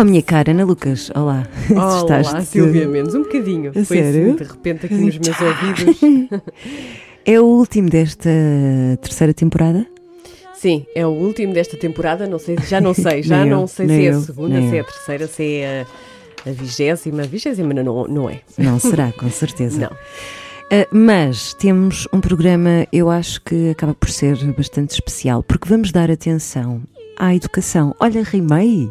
Oh, minha cara, Ana Lucas, olá. Olá, Estás-te- Silvia Mendes, um bocadinho. A Foi sério? assim, de repente aqui nos meus ouvidos. É o último desta terceira temporada? Sim, é o último desta temporada, não sei, já não sei, já eu, não sei se é a eu, segunda, se é a eu. terceira, se é a, a vigésima, vigésima não, não é. Não será, com certeza. Não. Ah, mas temos um programa, eu acho que acaba por ser bastante especial, porque vamos dar atenção à educação. Olha, rimei.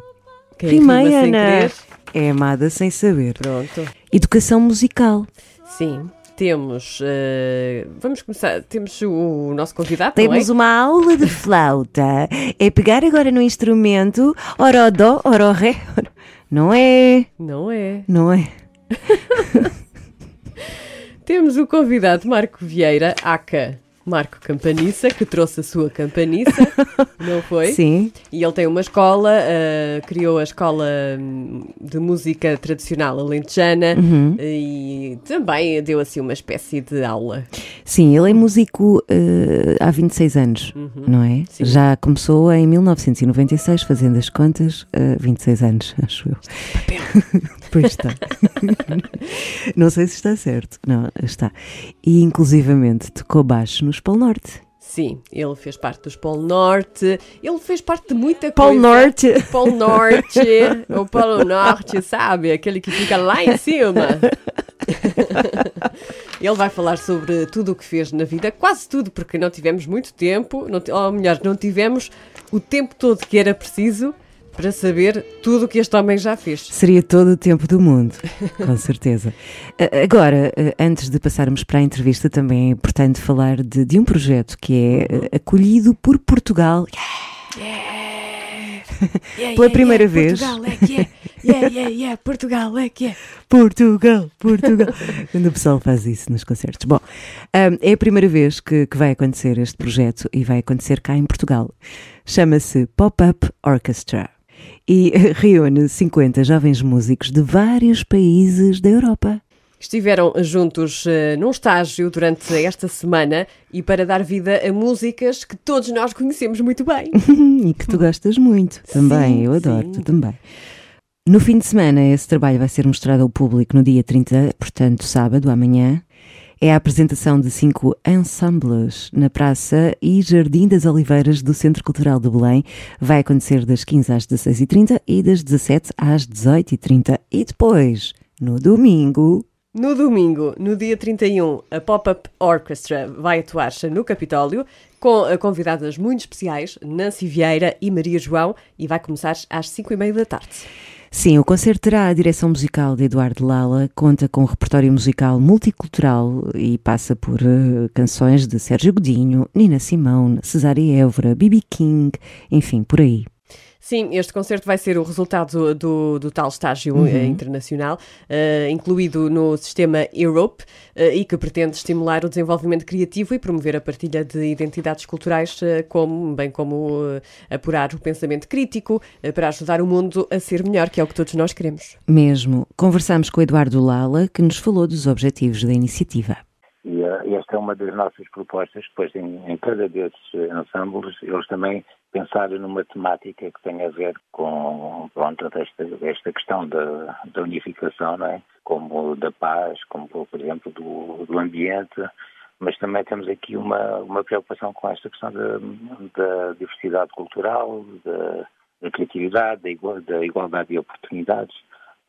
Quem rimei, rima Ana. É amada sem saber. Pronto. Educação musical. Sim, temos. eh, vamos começar. Temos o, nosso convidado, não é? Temos uma aula de flauta. É pegar agora no instrumento, ora o dó, ora o ré. ora- Não é? Não é. Não é? Temos o convidado Marco Vieira, Aca Marco Campaniça, que trouxe a sua campaniça, não foi? Sim. E ele tem uma escola, ah, criou a escola hum, de música tradicional alentejana Uhum. e também deu assim uma espécie de aula. Sim, ele é músico eh, há 26 anos, não é? Uhum. Sim. Já começou em 1996, fazendo as contas, eh, 26 anos, acho eu. pois está. não sei se está certo. Não, está. E inclusivamente tocou baixo no Polo Norte. Sim, ele fez parte dos Polo Norte, ele fez parte de muita Polo coisa. Norte. Polo Norte, o Polo Norte, sabe? Aquele que fica lá em cima. Ele vai falar sobre tudo o que fez na vida, quase tudo, porque não tivemos muito tempo, não, ou melhor, não tivemos o tempo todo que era preciso para saber tudo o que este homem já fez. Seria todo o tempo do mundo, com certeza. Agora, antes de passarmos para a entrevista, também é importante falar de, de um projeto que é eh, acolhido por Portugal. Pela primeira vez. Portugal é que é. Yeah, yeah, yeah, Portugal é que é. Portugal, Portugal. Quando o pessoal faz isso nos concertos. Bom, ahm, é a primeira vez que, que vai acontecer este projeto e vai acontecer cá em Portugal. Chama-se Pop-Up Orchestra e reúne 50 jovens músicos de vários países da Europa. Estiveram juntos eh, num estágio durante esta semana e para dar vida a músicas que todos nós conhecemos muito bem. e que tu gostas muito também. Sim, eu adoro, sim. também. No fim de semana, esse trabalho vai ser mostrado ao público no dia 30, portanto, sábado, amanhã. É a apresentação de cinco ensembles na Praça e Jardim das Oliveiras do Centro Cultural de Belém. Vai acontecer das 15 às 16h30 e das 17 às 18h30. E depois, no domingo, No domingo, no dia 31, a Pop-Up Orchestra vai atuar no Capitólio com eh, convidadas muito especiais, Nancy Vieira e Maria João, e vai começar às 5h30 da tarde. Sim, o concerto terá a direção musical de Eduardo Lala, conta com um repertório musical multicultural e passa por eh, canções de Sérgio Godinho, Nina Simone, Cesária Évora, B.B. King, enfim, por aí. Sim, este concerto vai ser o resultado do, do tal estágio eh, internacional, eh, incluído no sistema Europe, eh, e que pretende estimular o desenvolvimento criativo e promover a partilha de identidades culturais, eh, como, bem como apurar o pensamento crítico, para ajudar o mundo a ser melhor, que é o que todos nós queremos. Mesmo, conversamos com o Eduardo Lala, que nos falou dos objetivos da iniciativa. E esta é uma das nossas propostas, depois em, em cada desses ensembles eles também pensar numa temática que tenha a ver com pronto, esta, esta questão da, da unificação, não é? como da paz, como por exemplo do, do ambiente, mas também temos aqui uma, uma preocupação com esta questão da, da diversidade cultural, da, da criatividade, da, igual, da, igualdade de oportunidades.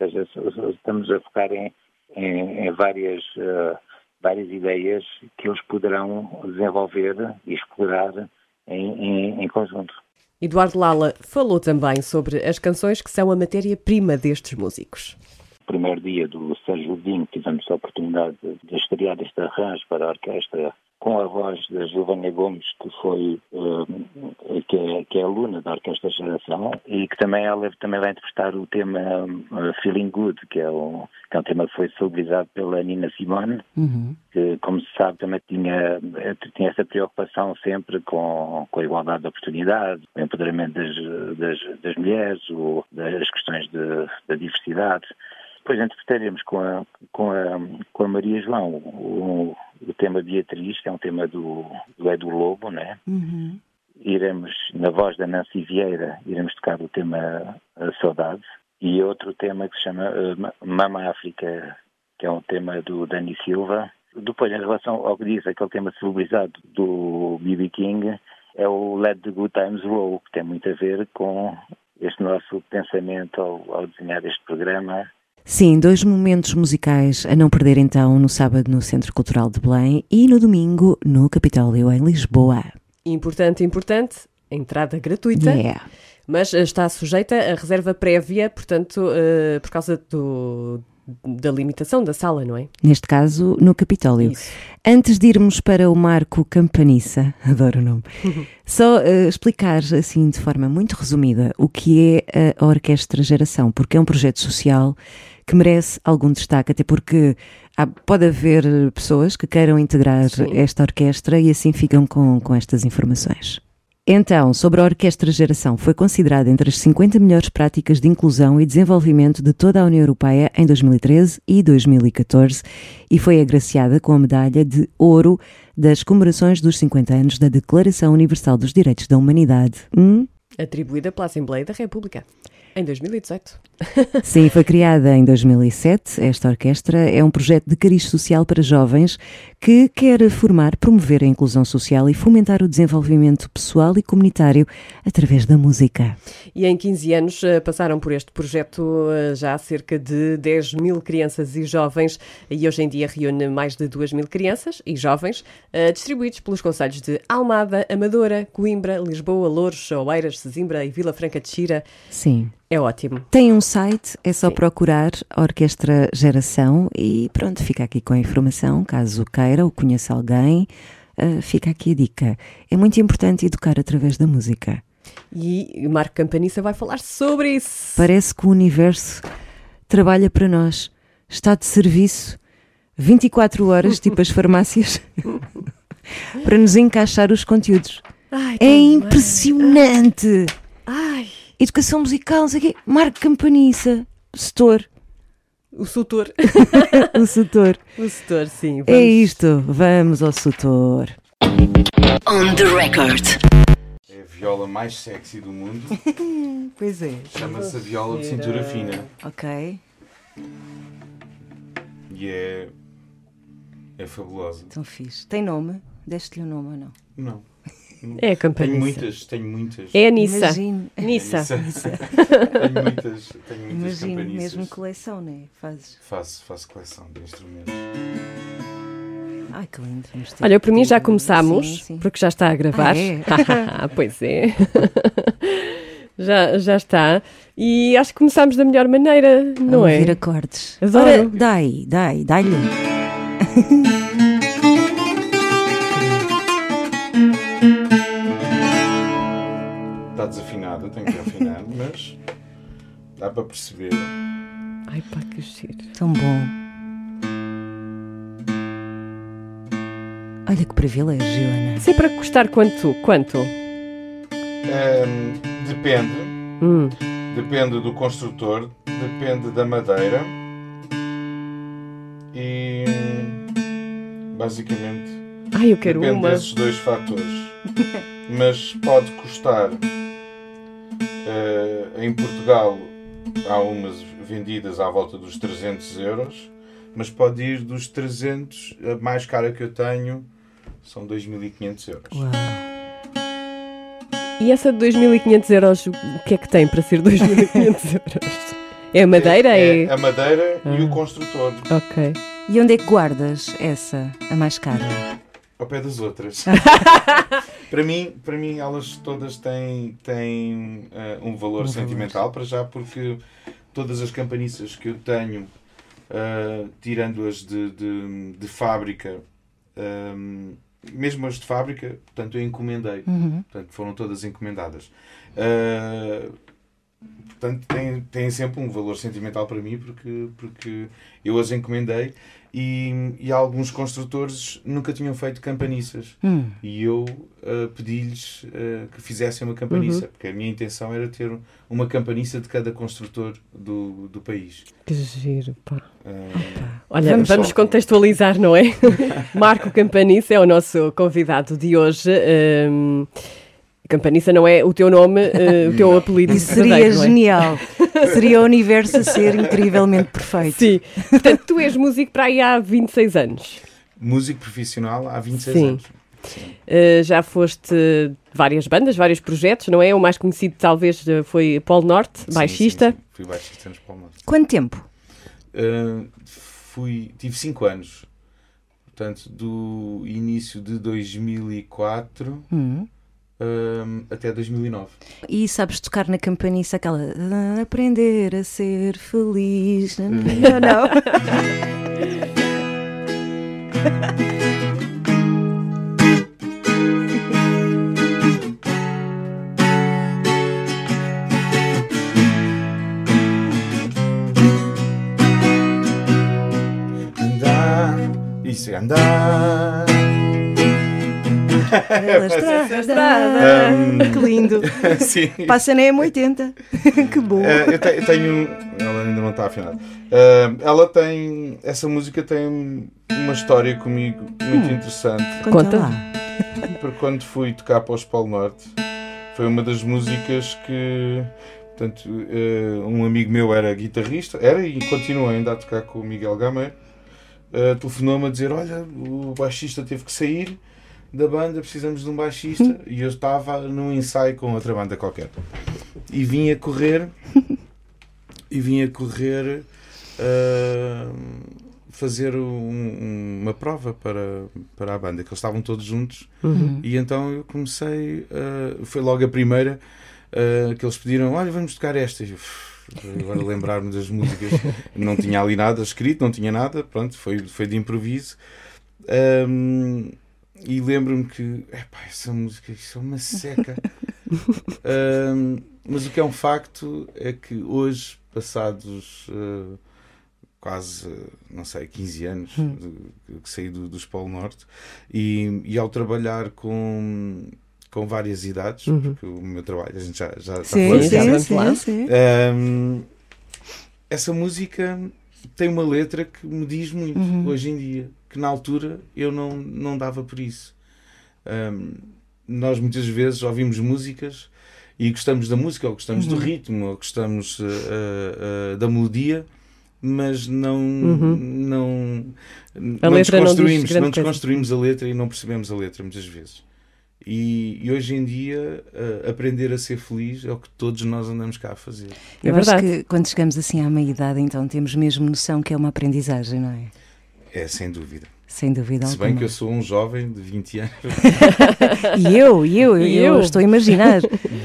Ou seja, estamos a focar em, em, em várias, uh, várias ideias que eles poderão desenvolver e explorar em, em, em conjunto. Eduardo Lala falou também sobre as canções que são a matéria-prima destes músicos primeiro dia do Sérgio Dinho, tivemos a oportunidade de estrear este arranjo para a orquestra com a voz da Giovanna Gomes, que foi uh, que, é, que é aluna da Orquestra Geração e que também ela também vai interpretar o tema uh, Feeling Good, que é, um, que é um tema que foi celebrizado pela Nina Simone, uhum. que, como se sabe, também tinha, tinha essa preocupação sempre com, com a igualdade de oportunidade, o empoderamento das, das, das mulheres, o, das questões de, da diversidade. Depois interpretaremos com a, com a, com a Maria João o, o tema Beatriz, que é um tema do, do Edu Lobo, né? Uhum. Iremos, na voz da Nancy Vieira, iremos tocar o tema Saudade e outro tema que se chama uh, Mama África, que é um tema do Dani Silva. Depois, em relação ao que diz aquele tema celebrizado do B.B. King, é o Let the Good Times Roll, que tem muito a ver com este nosso pensamento ao, ao desenhar este programa Sim, dois momentos musicais a não perder então no sábado no Centro Cultural de Belém e no domingo no Capitólio em Lisboa. Importante, importante, entrada gratuita. Yeah. Mas eh, está sujeita a reserva prévia, portanto, uh, por causa do, da limitação da sala, não é? Neste caso, no Capitólio. Isso. Antes de irmos para o Marco Campanissa, adoro o nome, só uh, explicar assim de forma muito resumida o que é a Orquestra Geração, porque é um projeto social que merece algum destaque, até porque há, pode haver pessoas que queiram integrar Sim. esta orquestra e assim ficam com, com estas informações. Então, sobre a Orquestra Geração, foi considerada entre as 50 melhores práticas de inclusão e desenvolvimento de toda a União Europeia em 2013 e 2014 e foi agraciada com a medalha de ouro das comemorações dos 50 anos da Declaração Universal dos Direitos da Humanidade. Hum? Atribuída pela Assembleia da República. Em 2018. Sim, foi criada em 2007. Esta orquestra é um projeto de cariz social para jovens que quer formar, promover a inclusão social e fomentar o desenvolvimento pessoal e comunitário através da música. E em 15 anos eh, passaram por este projeto eh, já cerca de 10 mil crianças e jovens e hoje em dia reúne mais de 2 mil crianças e jovens eh, distribuídos pelos conselhos de Almada, Amadora, Coimbra, Lisboa, Louros, Oeiras, Sesimbra e Vila Franca de Xira. Sim. É ótimo. Tem um site, é só Sim. procurar Orquestra Geração e pronto, fica aqui com a informação, caso queira ou conheça alguém, uh, fica aqui a dica. É muito importante educar através da música. E o Marco Campanissa vai falar sobre isso. Parece que o universo trabalha para nós, está de serviço 24 horas, tipo as farmácias, para nos encaixar os conteúdos. Ai, é impressionante! Ai educação musical, não sei o quê. Marco Campaniça, setor. O setor. o setor. O setor, sim. É vamos. É isto, vamos ao setor. On the record. É a viola mais sexy do mundo. pois é. Chama-se a viola de cintura fina. Ok. E é. é fabulosa. Tão fixe. Tem nome? Deste-lhe o um nome ou não? Não. É a campanha. Tenho muitas, tenho muitas. É a Nissa. Imagino. Nissa. É tenho muitas, tenho muitas Imagino, mesmo coleção, não é? Fazes? Faço, faço coleção de instrumentos. Ai, que lindo. Olha, para mim já começámos, sim, sim. porque já está a gravar. Ah, é? pois é. já, já está. E acho que começámos da melhor maneira, não a é? ouvir acordes. Adoro. Ora, dai, dai, dai-lhe. Dá para perceber. Ai pá, que giro. Tão bom. Olha que privilégio, Ana. Sempre para custar quanto? Quanto? Um, depende. Hum. Depende do construtor, depende da madeira e basicamente Ai, eu quero Depende uma. desses dois fatores. Mas pode custar. eh, em Portugal há umas vendidas à volta dos 300 euros, mas pode ir dos 300, a mais cara que eu tenho são 2.500 euros. E essa de 2.500 euros, o que é que tem para ser 2.500 euros? É a madeira? É. É a madeira e o Ah. construtor, Ok. E onde é que guardas essa, a mais cara? Ao pé das outras. para, mim, para mim, elas todas têm, têm eh, um valor sentimental, para já, porque todas as campaniças que eu tenho, eh, tirando-as de, de, de fábrica, ehm, mesmo as de fábrica, portanto, eu encomendei. Portanto, foram todas encomendadas. Eh, portanto, têm, têm sempre um valor sentimental para mim, porque, porque eu as encomendei. E, e alguns construtores nunca tinham feito campaniças. Hum. E eu uh, pedi-lhes uh, que fizessem uma campaniça, porque a minha intenção era ter uma campaniça de cada construtor do, do país. Que giro, pá. Uh, Olha, Vamos vamos, só. contextualizar, não é? Marco Campaniça é o nosso convidado de hoje. Hum, Campaniça não é o teu nome, eh, o teu apelido Isso seria verdadeiro, não é? genial. Seria o universo a ser incrivelmente perfeito. Sim. Portanto, tu és músico para aí há 26 anos. músico profissional há 26 Sim. anos. Uh, já foste várias bandas, vários projetos, não é? O mais conhecido talvez uh, foi Polo Norte, Sim, baixista. sim, sim. Fui baixista nos Palmeiras. Quanto tempo? Uh, fui, tive 5 anos. Portanto, do início de 2004 Hum. Um, até 2009. E sabes tocar na campaniça aquela "Ah, aprender a ser feliz. Não, não. Andar, isso é andar. Pela estrada. Um, Que lindo. sim. Passa na M80. que bom. Eh, eu, te- eu tenho. Ela ainda não está afinada. Eh, ela tem. Essa música tem uma história comigo muito interessante. Conta. lá. Para quando fui tocar para o Polo Norte, foi uma das músicas que. Portanto, eh, um amigo meu era guitarrista, era e continua ainda a tocar com o Miguel Gameiro. eh, Telefonou-me a dizer: Olha, o baixista teve que sair da banda, precisamos de um baixista. E eu estava num ensaio com outra banda qualquer. E vim a correr, e vim a correr eh, fazer um- um- uma prova para, para a banda, que eles estavam todos juntos. E então eu comecei, uh, foi logo a primeira uh, que eles pediram: Olha, vamos tocar esta. E eu, "Uf, agora lembrar-me das músicas, não tinha ali nada escrito, não tinha nada, pronto, foi, foi de improviso. Um, e lembro-me que, epá, essa música, isso é uma seca. Um, mas o que é um facto é que hoje, passados uh, quase, não sei, 15 anos de- que saí do, dos Polo Norte, e, e ao trabalhar com, com várias idades, porque o meu trabalho, a gente já, já, Sim, já sim, sim, lá. sim. um, essa música tem uma letra que me diz muito hoje em dia, que na altura eu não, não dava por isso. Um, nós muitas vezes ouvimos músicas e gostamos da música, ou gostamos do ritmo, ou gostamos uh, uh, uh, da melodia, mas não, não, A não letra não desconstruímos, não coisa. desconstruímos a letra e não percebemos a letra muitas vezes. E, e hoje em dia, uh, aprender a ser feliz é o que todos nós andamos cá a fazer. É Eu acho verdade. que quando chegamos assim à meia-idade, então temos mesmo noção que é uma aprendizagem, não é? É, sem dúvida. Sem dúvida Se alguma. bem que eu sou um jovem de 20 anos. E eu, e eu, E eu, eu? estou a imaginar.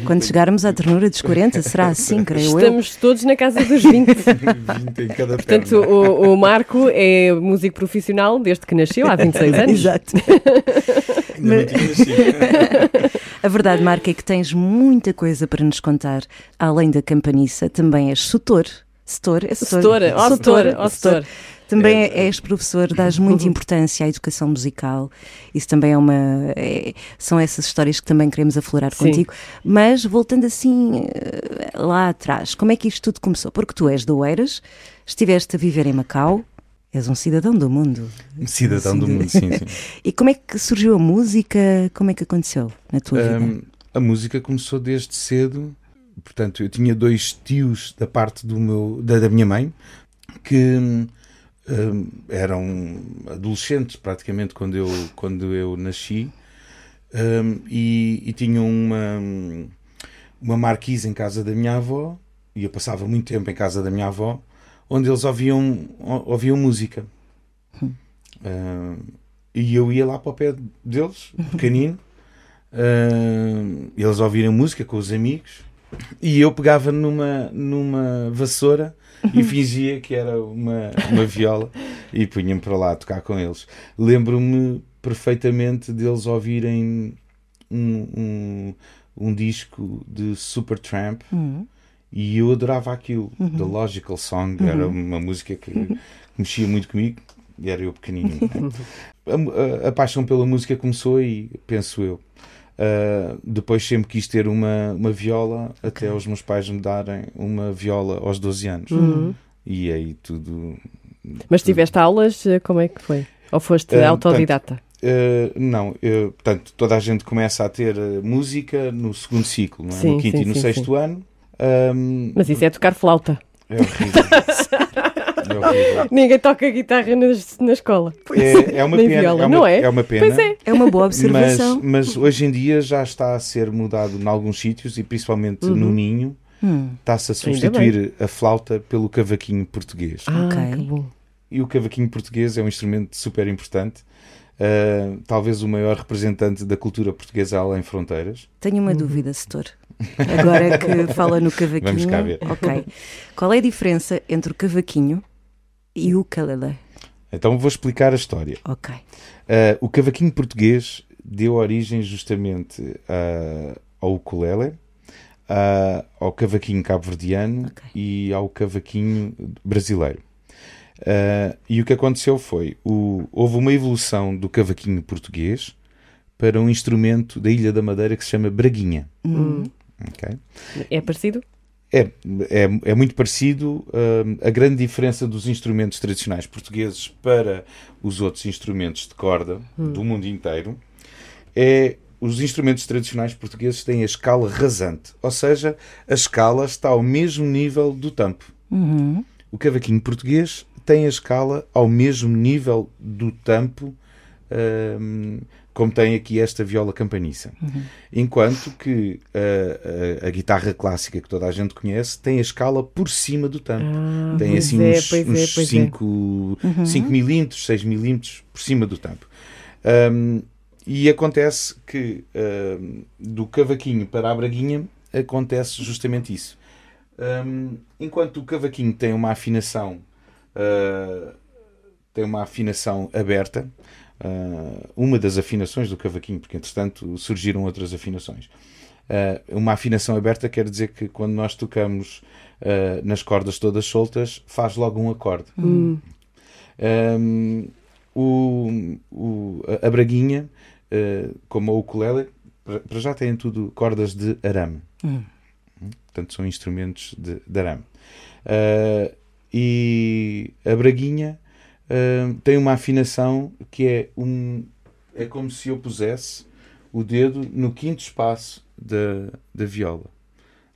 Quando chegarmos à ternura dos 40, será assim, creio eu. Estamos todos na casa dos 20. 20 em cada Portanto, o, o Marco é músico profissional desde que nasceu, há 26 anos. Exato. Ainda não tinha nascido. A verdade, Marco, é que tens muita coisa para nos contar. Além da campaniça, também és setor. Setor, é setor. Setora, ó setora, ó setor. Também É, és professor, dás muita importância à educação musical. Isso também é uma. é- são essas histórias que também queremos aflorar Sim. contigo. Mas voltando assim eh, lá atrás, como é que isto tudo começou? Porque tu és do Oeiras, estiveste a viver em Macau, És um cidadão do mundo. Cidadão do Sim. mundo, sim, sim. E como é que surgiu a música? Como é que aconteceu na tua vida? Hum, a música começou desde cedo. Portanto, eu tinha dois tios da parte do meu, da, da minha mãe que hum, hum, eram adolescentes praticamente quando eu, quando eu nasci. Hum, e, e tinham uma, uma marquise em casa da minha avó e eu passava muito tempo em casa da minha avó onde eles ouviam, ouviam música. Hum, e eu ia lá para o pé deles, pequenino, Uh, eles ouvirem música com os amigos. E eu pegava numa, numa vassoura e fingia que era uma, uma viola e punha-me para lá a tocar com eles. Lembro-me perfeitamente deles ouvirem um, um, um disco de Supertramp Hum. e eu adorava aquilo. The Logical Song era uma música que mexia muito comigo e era eu pequenino. a, a- a paixão pela música começou aí, penso eu. Uh, depois sempre quis ter uma, uma viola até os meus pais me darem uma viola aos 12 anos. E aí tudo. Mas tiveste aulas, eh, como é que foi? Ou foste Eh, autodidata? Uh, não, eu, portanto, toda a gente começa a ter uh, música no segundo ciclo, não é? Sim, no quinto sim, e no sim, sexto ano. Um, Mas isso é tocar flauta. é horrível. é. Ninguém toca guitarra na, na escola. É, é uma Nem pena. viola, é, uma, não é? é uma pena. Pois é. É uma boa Mas, observação. mas hoje em dia já está a ser mudado em alguns sítios e principalmente no Ninho Hum, está-se a substituir a flauta pelo cavaquinho português. Ah, Ok. que bom. E o cavaquinho português é um instrumento super importante, uh, talvez o maior representante da cultura portuguesa além fronteiras. tenho uma dúvida, setor. Agora que fala no cavaquinho. Vamos cá ver. Ok. Qual é a diferença entre o cavaquinho e o ukulele? Então vou explicar a história. Ok. Uh, o cavaquinho português deu origem justamente uh, ao ukulele, uh, ao cavaquinho cabo-verdiano Ok. e ao cavaquinho brasileiro. Uh, e o que aconteceu foi, o- houve uma evolução do cavaquinho português para um instrumento da Ilha da Madeira que se chama braguinha. Ok? É parecido? É, é, é muito parecido. hum, a grande diferença dos instrumentos tradicionais portugueses para os outros instrumentos de corda do mundo inteiro é os instrumentos tradicionais portugueses têm a escala rasante, ou seja, a escala está ao mesmo nível do tampo. Uhum. O cavaquinho português tem a escala ao mesmo nível do tampo, hum, como tem aqui esta viola campaniça. Enquanto que a, a- a guitarra clássica que toda a gente conhece tem a escala por cima do tampo. Ah, tem assim é, uns, pois é, uns pois é. 5, 5 milímetros, 6 milímetros por cima do tampo. Hum, e acontece que hum, do cavaquinho para a braguinha acontece justamente isso. Hum, enquanto o cavaquinho tem uma afinação uh, tem uma afinação aberta, uh, uma das afinações do cavaquinho, porque entretanto surgiram outras afinações. Uh, uma afinação aberta quer dizer que quando nós tocamos uh, nas cordas todas soltas, faz logo um acorde. Um, o, o- a- braguinha, uh, como o ukulele, para já têm tudo cordas de arame. Hum. Portanto, são instrumentos de, de arame. E a braguinha uh, tem uma afinação que é um é como se eu pusesse o dedo no quinto espaço da, da viola.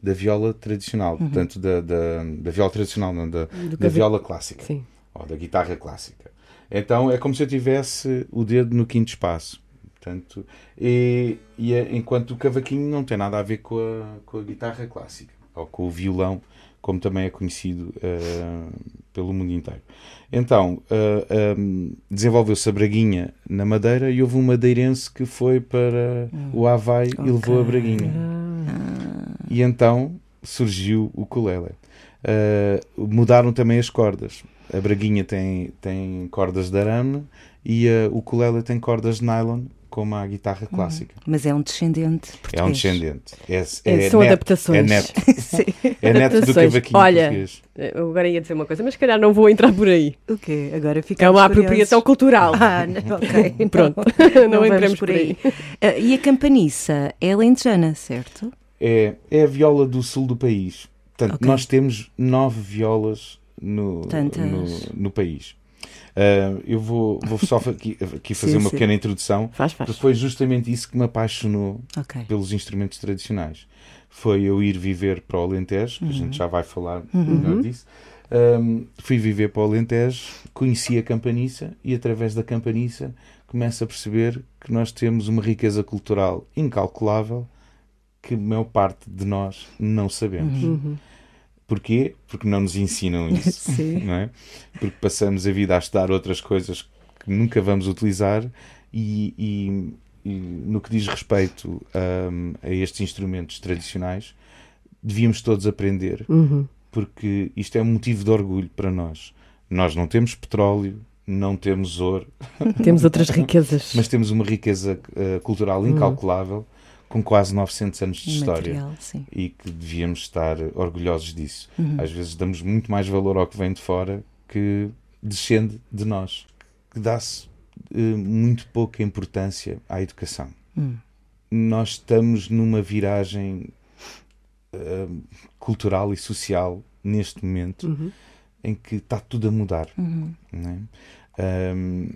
Da viola tradicional portanto da, da, da viola tradicional não da, da viola clássica. Sim. ou da guitarra clássica. Então é como se eu tivesse o dedo no quinto espaço. Portanto e, e é- enquanto o cavaquinho não tem nada a ver com a, com a guitarra clássica ou com o violão como também é conhecido eh, pelo mundo inteiro. Então, eh, um, desenvolveu-se a Braguinha na Madeira e houve um madeirense que foi para o Havaí e levou a Braguinha. E então surgiu o ukulele. Eh, mudaram também as cordas. A Braguinha tem, tem cordas de arame e a ukulele tem cordas de nylon, como a guitarra clássica. Mas é um descendente português. É um descendente. É, É, são neto- adaptações. É neto, Sim. é neto do cavaquinho Olha, português. Eu agora ia dizer uma coisa, mas se calhar não vou entrar por aí. O quê? Agora fica É uma apropriação cultural. Ah, não, ok. Não. Pronto, não, vamos entremos por aí. Ah, e a campaniça é lentejana, certo? É, é a viola do sul do país. Portanto, Ok. nós temos nove violas no, no, no país. Uh, eu vou, vou só aqui, aqui fazer Sim, uma sim. pequena introdução, Faz, faz. porque foi justamente isso que me apaixonou Ok. pelos instrumentos tradicionais. Foi eu ir viver para o Alentejo, que a gente já vai falar melhor disso. Um, fui viver para o Alentejo, conheci a Campaniça e através da Campaniça começo a perceber que nós temos uma riqueza cultural incalculável que a maior parte de nós não sabemos. Porquê? Porque não nos ensinam isso. Sim. não é? Porque passamos a vida a estudar outras coisas que nunca vamos utilizar e, e- e no que diz respeito hum, a estes instrumentos tradicionais, devíamos todos aprender, Uhum. porque isto é um motivo de orgulho para nós. Nós não temos petróleo, não temos ouro, Temos outras riquezas. mas temos uma riqueza eh, cultural incalculável com quase 900 anos de história Material, e que devíamos estar orgulhosos disso. Às vezes damos muito mais valor ao que vem de fora que descende de nós, que dá-se eh, muito pouca importância à educação. Nós estamos numa viragem eh, cultural e social neste momento em que está tudo a mudar. não é?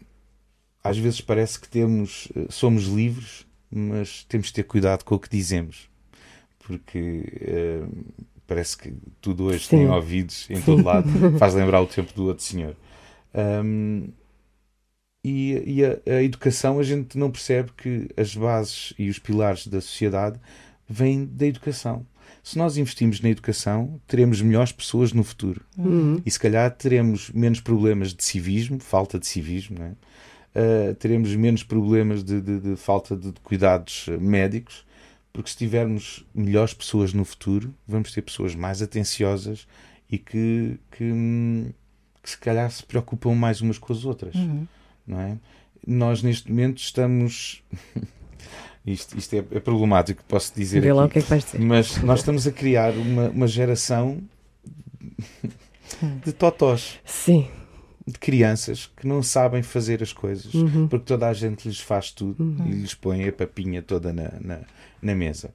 Às vezes parece que temos, eh, somos livres, mas temos de ter cuidado com o que dizemos, porque eh, parece que tudo hoje Sim. tem ouvidos em todo lado, faz lembrar o tempo do outro senhor. Ahm, e e a, a educação, a gente não percebe que as bases e os pilares da sociedade vêm da educação. Se nós investimos na educação, teremos melhores pessoas no futuro. Uhum. E se calhar teremos menos problemas de civismo, falta de civismo, não é? Uh, teremos menos problemas de, de- de falta de cuidados médicos, porque se tivermos melhores pessoas no futuro, vamos ter pessoas mais atenciosas e que, que, hum, que se calhar se preocupam mais umas com as outras, não é? Nós neste momento estamos. isto isto é, é problemático, posso dizer Vê lá o que é que vais dizer. Mas nós estamos a criar uma, uma geração de totós, Sim. De crianças que não sabem fazer as coisas, porque toda a gente lhes faz tudo e lhes põe a papinha toda na, na, na mesa.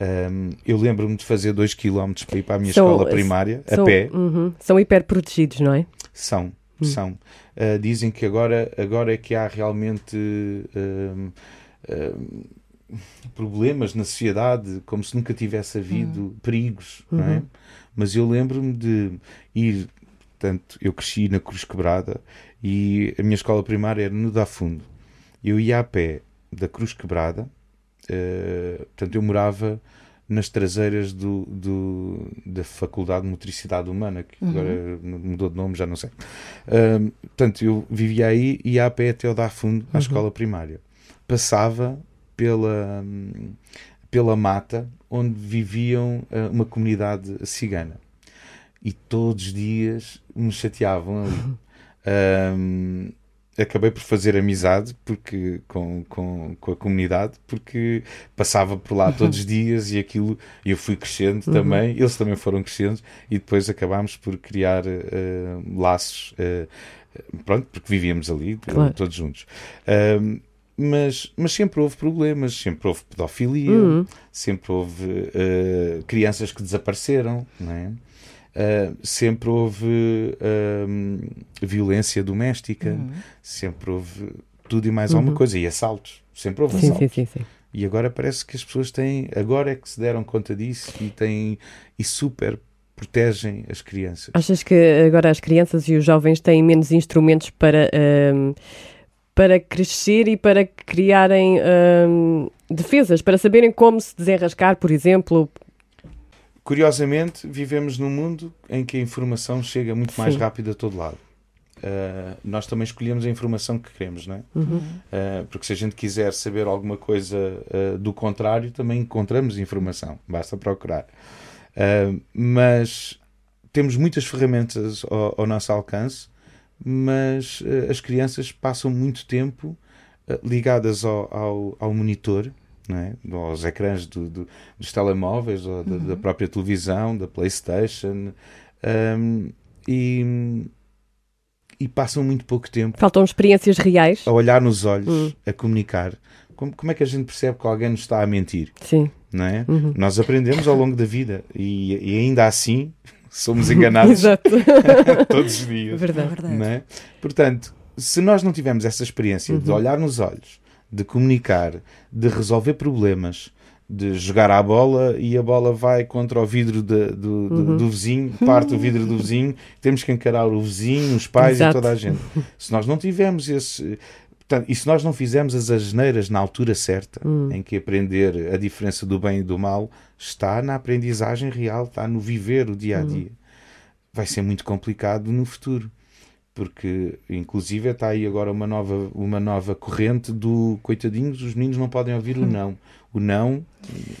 Um, eu lembro-me de fazer 2 km para ir para a minha São- escola primária, a São, pé. uhum. São hiper protegidos, não é? São, são. Uh, dizem que agora, agora é que há realmente um, um, problemas na sociedade, como se nunca tivesse havido perigos, não é? Mas eu lembro-me de ir, portanto, eu cresci na Cruz Quebrada e a minha escola primária era no Dafundo. Eu ia a pé da Cruz Quebrada, uh, portanto, eu morava nas traseiras do, do- da Faculdade de Motricidade Humana, que agora mudou de nome, já não sei. Ahm, portanto, eu vivia aí e ia a pé até o Dafundo, à escola primária. Passava pela, pela mata onde viviam ah, uma comunidade cigana. E todos os dias me chateavam ali. Ahm, acabei por fazer amizade porque, com, com, com a comunidade porque passava por lá todos os dias e aquilo eu fui crescendo também, eles também foram crescendo e depois acabámos por criar eh, laços, eh, pronto, porque vivíamos ali Claro. todos juntos. Ahm, mas, mas sempre houve problemas, sempre houve pedofilia, sempre houve eh, crianças que desapareceram, não é? Uh, sempre houve um, violência doméstica, sempre houve tudo e mais alguma coisa, e assaltos, sempre houve Sim, assaltos. sim, sim, sim. E agora parece que as pessoas têm, agora é que se deram conta disso e têm e super protegem as crianças. Achas que agora as crianças e os jovens têm menos instrumentos para, ahm, para crescer e para criarem ahm, defesas, para saberem como se desenrascar, por exemplo? Curiosamente, vivemos num mundo em que a informação chega muito mais Sim. rápido a todo lado. Uh, nós também escolhemos a informação que queremos, não é? Uhum. Uh, porque se a gente quiser saber alguma coisa uh, do contrário, também encontramos informação, basta procurar. Mas temos muitas ferramentas ao, ao nosso alcance, mas as crianças passam muito tempo ligadas ao, ao, ao monitor, não é? aos ecrãs do- do- dos telemóveis, ou da, da própria televisão, da PlayStation, um, e, e passam muito pouco tempo Faltam experiências reais? a olhar nos olhos, a comunicar. Como, como é que a gente percebe que alguém nos está a mentir? Sim. Não é? Nós aprendemos ao longo da vida e, e ainda assim somos enganados todos os dias. Verdade. Não é? Portanto, se nós não tivermos essa experiência de olhar nos olhos, de comunicar, de resolver problemas, de jogar à bola e a bola vai contra o vidro de- do, do- do vizinho, parte o vidro do vizinho, temos que encarar o vizinho, os pais Exato. e toda a gente. Se nós não tivermos esse. Portanto, e se nós não fizermos as asneiras na altura certa, em que aprender a diferença do bem e do mal está na aprendizagem real, está no viver o dia a dia, vai ser muito complicado no futuro porque inclusive está aí agora uma nova, uma nova corrente do coitadinhos, os meninos não podem ouvir o não. O não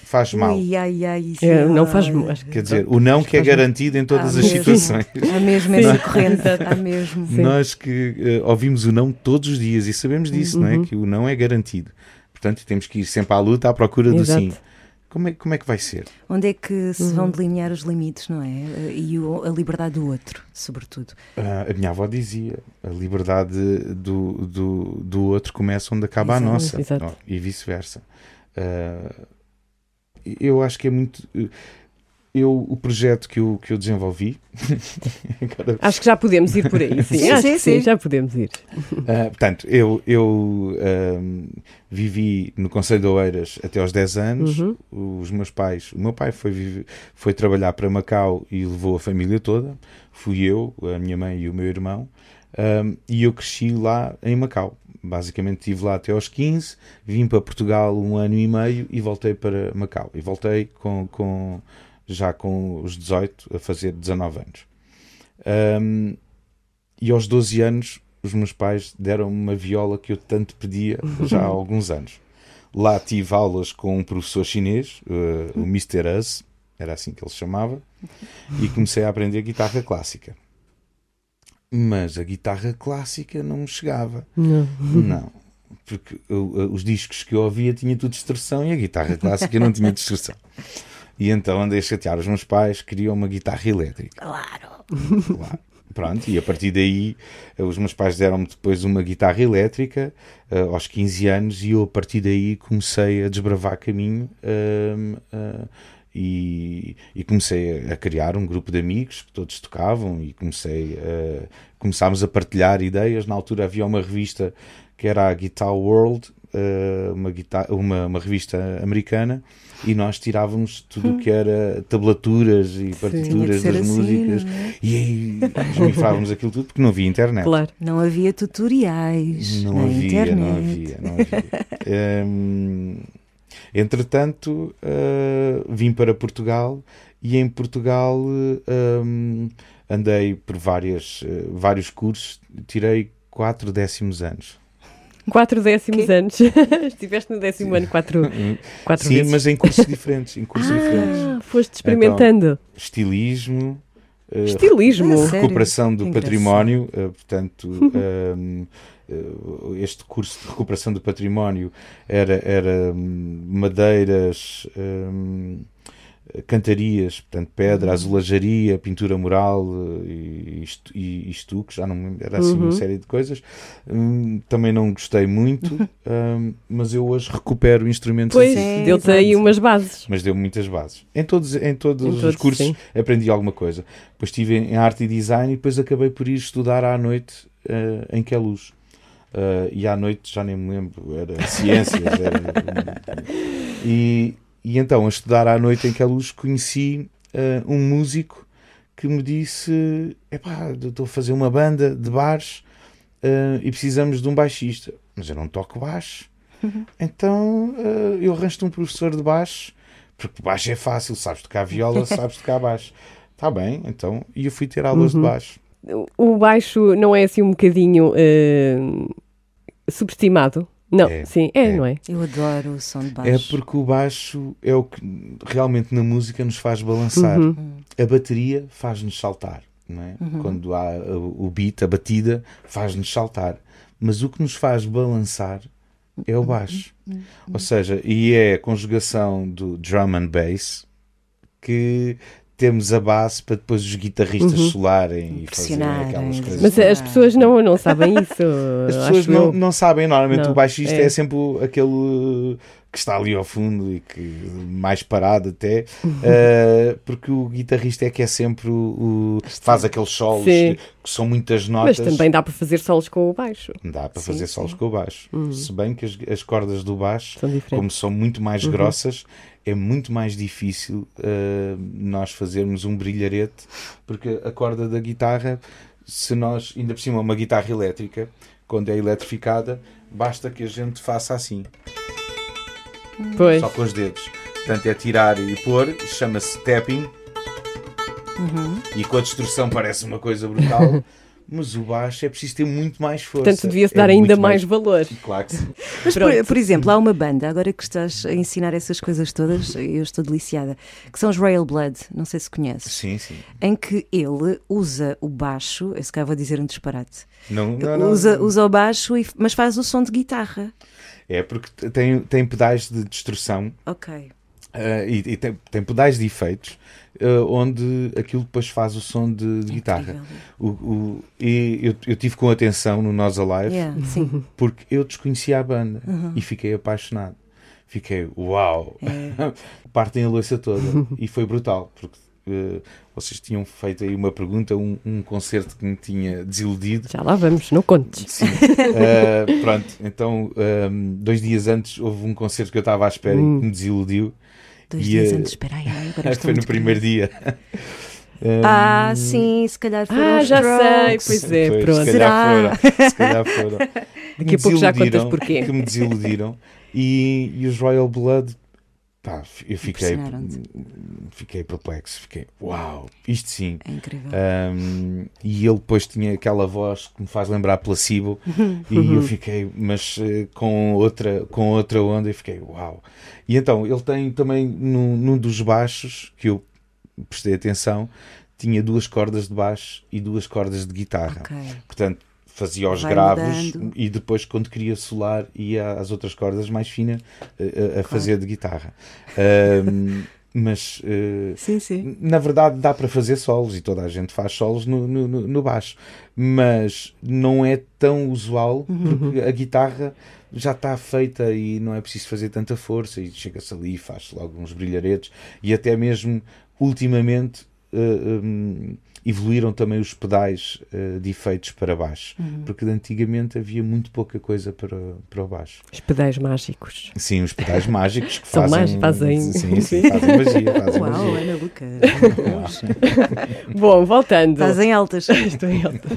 faz mal. Ui, ai, ai, isso É, não faz. que- Quer dizer, o não que é garantido em todas Ah, as mesmo. situações. Há mesmo essa corrente, há mesmo. Nós que eh, ouvimos o não todos os dias e sabemos disso, não é? Uhum. Que o não é garantido. Portanto, temos que ir sempre à luta à procura do Exato. sim. Como é, como é que vai ser? Onde é que se Uhum. vão delinear os limites, não é? E o- a liberdade do outro, sobretudo. Ah, a minha avó dizia: a liberdade do, do, do outro começa onde acaba Exato. a nossa, Exato. Não, e vice-versa. Ah, eu acho que é muito. Eu, o projeto que eu, que eu desenvolvi. Acho que já podemos ir por aí. Sim, Sim, acho sim, que sim, sim. já podemos ir. ah, portanto, eu, eu ahm, vivi no Conselho de Oeiras até aos 10 anos. Uhum. Os meus pais, o meu pai foi, foi trabalhar para Macau e levou a família toda. Fui eu, a minha mãe e o meu irmão. Um, e eu cresci lá em Macau. Basicamente estive lá até aos 15, vim para Portugal um ano e meio e voltei para Macau. E voltei com, com- já com os 18 a fazer 19 anos. Um, e aos 12 anos os meus pais deram-me uma viola que eu tanto pedia já há alguns anos. Lá tive aulas com um professor chinês, uh, o Mr. Us, era assim que ele se chamava, e comecei a aprender guitarra clássica. Mas a guitarra clássica não me chegava. Não. Não. Porque uh, uh, os discos que eu ouvia tinha tudo distorção e a guitarra clássica não tinha distorção. E então andei a chatear os meus pais, queriam uma guitarra elétrica. Claro. Claro. Pronto, e a partir daí eh, os meus pais deram-me depois uma guitarra elétrica eh, aos 15 anos e eu a partir daí comecei a desbravar caminho ehm, eh, e, e comecei a, criar um grupo de amigos que todos tocavam e comecei a, começámos a partilhar ideias. Na altura havia uma revista que era a Guitar World, uma, guitar- uma, uma revista americana e nós tirávamos tudo o que era tablaturas e partituras das assim, músicas é? e aí esmifrávamos aquilo tudo porque não havia internet. Claro. Não havia tutoriais Não na havia, internet. não havia, não havia. Hum, entretanto, uh, vim para Portugal e em Portugal um, andei por várias, uh, vários cursos, tirei quatro décimos anos. Quatro décimos anos. Estiveste no décimo ano quatro, quatro Sim, vezes. mas em cursos diferentes, em cursos diferentes. Ah, foste experimentando. Estilismo, uh, Estilismo. Ah, sério? recuperação do Que património, eh, portanto, um, eh, este curso de recuperação do património era, era hum, madeiras, hum, cantarias, portanto, pedra, azulajaria, pintura mural eh, e, estu- e, e estuques, já não me lembro, era assim uma série de coisas. Hum, também não gostei muito, hum, mas eu hoje recupero instrumentos Pois, antigos. deu-te aí umas bases. mas deu muitas bases. Em todos, em todos, Em os todos, cursos sim. aprendi alguma coisa. Depois estive em arte e design e depois acabei por ir estudar à noite eh, em Queluz. Uh, e à noite já nem me lembro, era ciências. era- e, e então, a estudar à noite em Queluz, conheci uh, um músico que me disse: Epá, estou a fazer uma banda de bares uh, e precisamos de um baixista. Mas eu não toco baixo. Então uh, eu arranjo-te um professor de baixo, porque baixo é fácil, sabes tocar viola, sabes tocar baixo. Está bem, então. E eu fui ter aulas de baixo. O baixo não é assim um bocadinho subestimado? Não, É, sim, é, é. não é? Eu adoro o som de É baixo. porque o baixo é o que realmente na música nos faz balançar. Uhum. A bateria faz-nos saltar. Não é? Quando há o o beat, a batida, faz-nos saltar. Mas o que nos faz balançar é o baixo. Ou seja, e é a conjugação do drum and bass que temos a base para depois os guitarristas solarem e fazerem aquelas coisas. Mas as pessoas não, não sabem isso. As pessoas não, não sabem, normalmente Não, o baixista é. é. sempre aquele que está ali ao fundo e que mais parado até, uh, porque o guitarrista é que é sempre o, o faz aqueles solos Sim. que são muitas notas. Mas também dá para fazer solos com o baixo. Dá para Sim, fazer solos com o baixo. Se bem que as, as cordas do baixo, São como são muito mais grossas, é muito mais difícil uh, nós fazermos um brilharete, porque a corda da guitarra, se nós, ainda por cima, uma guitarra elétrica, quando é eletrificada, basta que a gente faça assim, Pois. só com os dedos. Portanto, é tirar e pôr, chama-se tapping. E com a distorção parece uma coisa brutal, mas o baixo é preciso ter muito mais força. Portanto, devia-se É dar ainda muito mais valor. Claro que sim. Mas, por, por exemplo, há uma banda, agora que estás a ensinar essas coisas todas, eu estou deliciada, que são os Royal Blood, não sei se conheces, Sim, sim. em que ele usa o baixo, esse cá vou dizer um disparate, Não, não, não, usa, não. usa o baixo, e, mas faz o som de guitarra. É porque tem, tem pedais de distorção Ok. eh, e, e tem, tem pedais de efeitos eh, onde aquilo depois faz o som de, de guitarra. O, o- e eu, eu tive com atenção no Nós Alive Yeah, porque eu desconhecia a banda e fiquei apaixonado. Fiquei, uau! Partem a louça toda. e foi brutal, porque eh, vocês tinham feito aí uma pergunta, um, um concerto que me tinha desiludido. Já lá vamos, não contes. Sim. Uh, pronto, então um, dois dias antes houve um concerto que eu estava à espera e que me desiludiu. Dois E, dias eh, antes, espera aí, agora estou Foi no primeiro dia. Um, Ah, sim, se calhar foram Ah, já sei, pois é, foi, pronto. Se Será? calhar foram. Se calhar foram. Que Daqui a pouco já contas porquê. Que me desiludiram. E, e os Royal Blood, pá, eu fiquei, fiquei perplexo. Fiquei, uau, isto sim. É incrível. Um, e ele depois tinha aquela voz que me faz lembrar placebo e eu fiquei mas eh, com outra com outra onda e fiquei uau e então ele tem também num, num dos baixos que eu prestei atenção tinha duas cordas de baixo e duas cordas de guitarra Ok. portanto fazia os Vai graves mudando. e depois quando queria solar ia às outras cordas mais finas eh, a, a fazer de guitarra. Um, mas eh, Sim, sim. na verdade dá para fazer solos e toda a gente faz solos no, no, no- baixo, mas não é tão usual porque a guitarra já está feita e não é preciso fazer tanta força e chega-se ali e faz logo uns brilharetes. E até mesmo ultimamente eh, hum, evoluíram também os pedais eh, de efeitos para baixo porque antigamente havia muito pouca coisa para, para o baixo Os pedais mágicos. sim, os pedais mágicos que São fazem, mágicos, fazem- sim, sim, fazem magia, fazem Uau, magia. Ana Luca. Bom, voltando. Fazem altas. Estou em alta.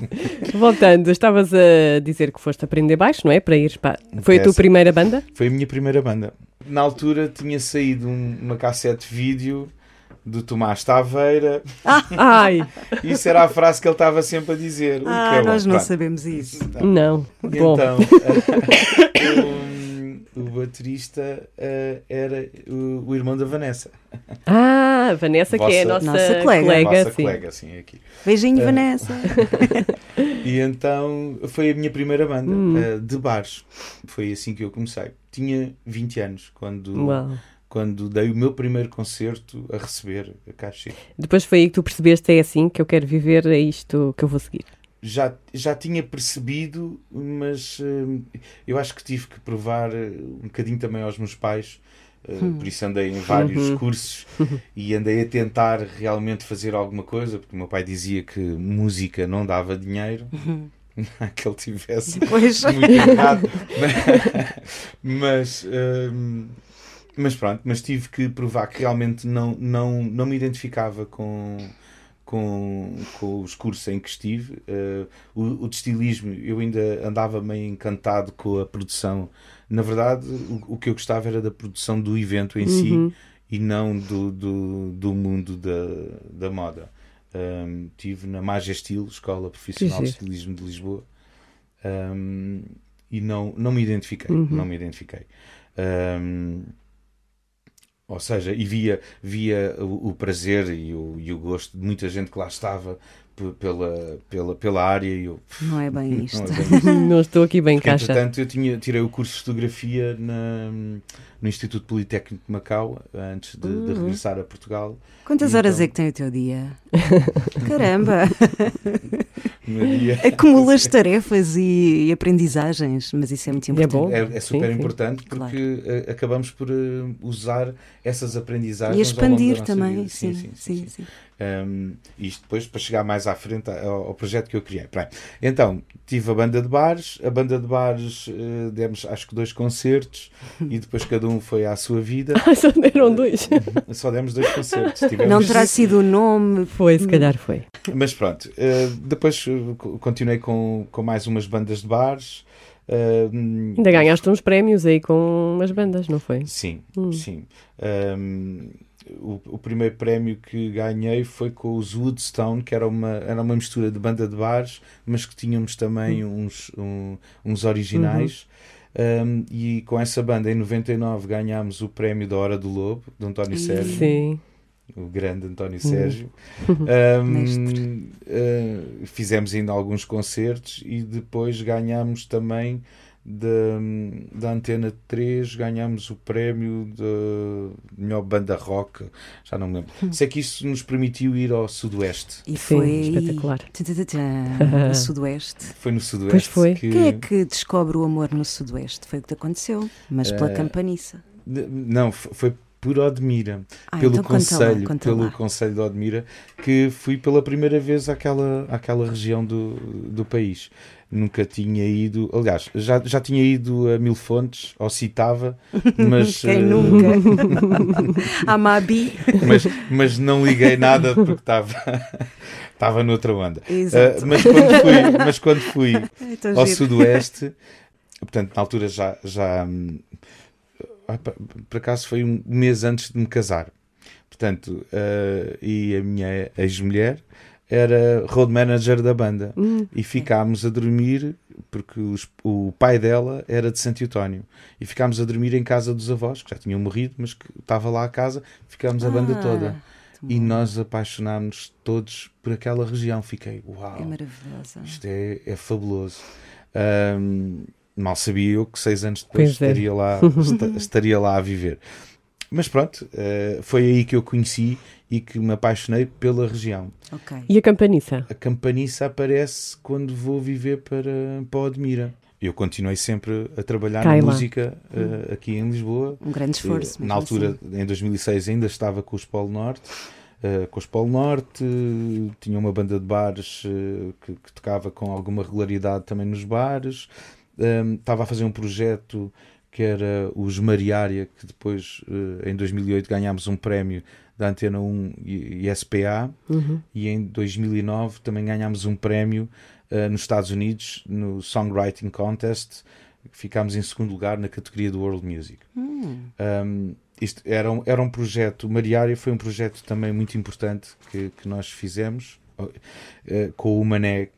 Voltando, estavas a dizer que foste aprender baixo, não é? Para ires para. Foi a tua Essa. primeira banda? Foi a minha primeira banda. Na altura tinha saído um- uma cassete vídeo do Tomás Taveira. Ai, Isso era a frase que ele estava sempre a dizer. o que Ah, é bom. nós não Pronto. sabemos isso. não. E Bom, então, um, o baterista eh, era o, o irmão da Vanessa. ah, Vanessa, que é a Vossa- nossa, Nossa colega. colega, Vossa sim. colega, assim, aqui. Beijinho, Vanessa. E então foi a minha primeira banda Hum. eh, de bares. Foi assim que eu comecei. Tinha 20 anos quando, Uau. Quando dei o meu primeiro concerto a receber a caixa. Depois foi aí que tu percebeste, é assim que eu quero viver, é isto que eu vou seguir. Já, já tinha percebido, mas eh, eu acho que tive que provar eh, um bocadinho também aos meus pais. eh, Por isso andei em vários Uhum. cursos e andei a tentar realmente fazer alguma coisa, porque o meu pai dizia que música não dava dinheiro. que ele tivesse Pois. muito errado. mas, hum, mas pronto, mas tive que provar que realmente não, não, não me identificava com, com, com os cursos em que estive. Uh, o, o de estilismo, eu ainda andava meio encantado com a produção. Na verdade, o, o que eu gostava era da produção do evento em Uhum. si e não do, do, do mundo da, da moda. Um, tive na Magia Estilo, Escola Profissional de. Estilismo de Lisboa, um, e não, não me identifiquei. Uhum. Não me identifiquei. Um, ou seja, e via, via o, o prazer e o, e o gosto de muita gente que lá estava pela, pela, pela área e eu. Não é bem Não isto. é bem isto. Não estou aqui bem Porque, caixa. entretanto, eu tinha, tirei o curso de fotografia na, no Instituto Politécnico de Macau antes de, de Uhum. regressar a Portugal. Quantas Então- horas é que tem o teu dia? Caramba! Dia. Acumulas tarefas e, e aprendizagens, mas isso é muito É importante. bom. É, é super Sim, sim. importante porque eh, acabamos por eh, usar essas aprendizagens E ao longo da expandir nossa também, vida. sim, sim, sim. Um, isto depois para chegar mais à frente ao, ao projeto que eu criei. Pronto. Então, tive a banda de bares, a banda de bares eh, demos acho que dois concertos e depois cada um foi à sua vida. Só deram dois. Só demos dois concertos. Tivemos- Não terá sido o nome. Foi, se calhar foi. Mas pronto, eh, depois eh, co- continuei com, com mais umas bandas de bares. eh, Ainda ganhaste uns prémios aí com umas bandas, não foi? Sim, Hum. sim. Um, o, o primeiro prémio que ganhei foi com os Woodstone, que era uma, era uma mistura de banda de bares, mas que tínhamos também Hum. uns, um- uns originais. Uhum. Um, e com essa banda, em 99, ganhámos o prémio da Hora do Lobo, de António. Sérgio, Sim. o grande. António Sérgio. Mestre. Um, uh, fizemos ainda alguns concertos e depois ganhámos também da, da Antena 3 ganhámos o prémio de melhor banda rock, já não me lembro. Sei que isso nos permitiu ir ao Sudoeste. E Sim, foi espetacular. No Sudoeste. Foi no Sudoeste Pois foi. que. Quem é que descobre o amor no Sudoeste? Foi o que te aconteceu, mas pela Eh, campaniça. Não, foi por Odmira, Ah, pelo então conta lá, conselho, conta pelo lá. conselho de Odmira, que fui pela primeira vez àquela, àquela região do, do país. Nunca tinha ido, aliás, já, já tinha ido a Mil Fontes, ou citava, mas, Quem eh, nunca? a Mabi. mas, mas não liguei nada porque estava estava noutra onda. Exato. Eh, mas, quando fui, mas quando fui ao giro. sudoeste, portanto, na altura já, já hum, por acaso foi um mês antes de me casar. Portanto, eh, e a minha ex-mulher era road manager da banda e ficámos a dormir porque os- o pai dela era de Santo Eutónio e ficámos a dormir em casa dos avós que já tinham morrido mas que estava lá a casa ficámos a banda Ah, toda e bom. nós apaixonámos todos por aquela região fiquei uau É maravilhosa. isto é, é fabuloso. Ahm, mal sabia eu que seis anos depois Pois é. estaria, lá, esta- estaria lá a viver. Mas pronto, eh, foi aí que eu conheci e que me apaixonei pela região. Ok. E a campaniça? A campaniça aparece quando vou viver para, para Odmira. Eu continuei sempre a trabalhar Cai na lá. música eh, aqui em Lisboa. Um grande esforço. Eh, Na altura, assim. em 2006, ainda estava com os Polo Norte. eh, com os Polo Norte, eh, tinha uma banda de bares eh, que, que tocava com alguma regularidade também nos bares. Estava a fazer um projeto que era os Mariária, que depois, eh, em 2008, ganhámos um prémio da Antena 1 e, SPA. Uhum. E em 2009 também ganhámos um prémio eh, nos Estados Unidos, no Songwriting Contest. Ficámos em segundo lugar na categoria do World Music. Hum, Um, isto era um, era um projeto, Mariária foi um projeto também muito importante que, que nós fizemos eh, com o Mané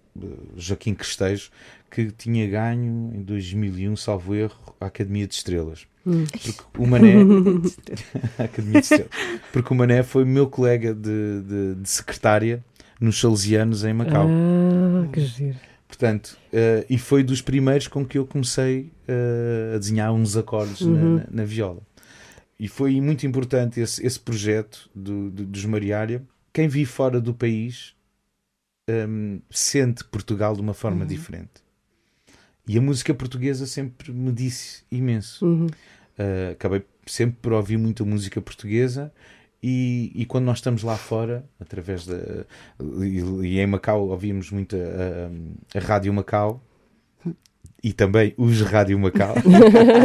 Joaquim Crestejo, que tinha ganho em 2001, salvo erro, a Academia de Estrelas. Porque o Mané, a Academia de Estrelas. Porque o Mané foi meu colega de, de, de secretária nos Salesianos em Macau. Ah, que giro. Portanto, eh, e foi dos primeiros com que eu comecei eh, a desenhar uns acordes na- Uhum. na, na viola. E foi muito importante esse, esse projeto do, do- dos Mariária. Quem vive fora do país ehm, sente Portugal de uma forma diferente. E a música portuguesa sempre me disse imenso. Uhum. Uh, acabei sempre por ouvir muita música portuguesa e, e quando nós estamos lá fora, através da. E, e em Macau ouvimos muito a, a, a Rádio Macau e também os Rádio Macau,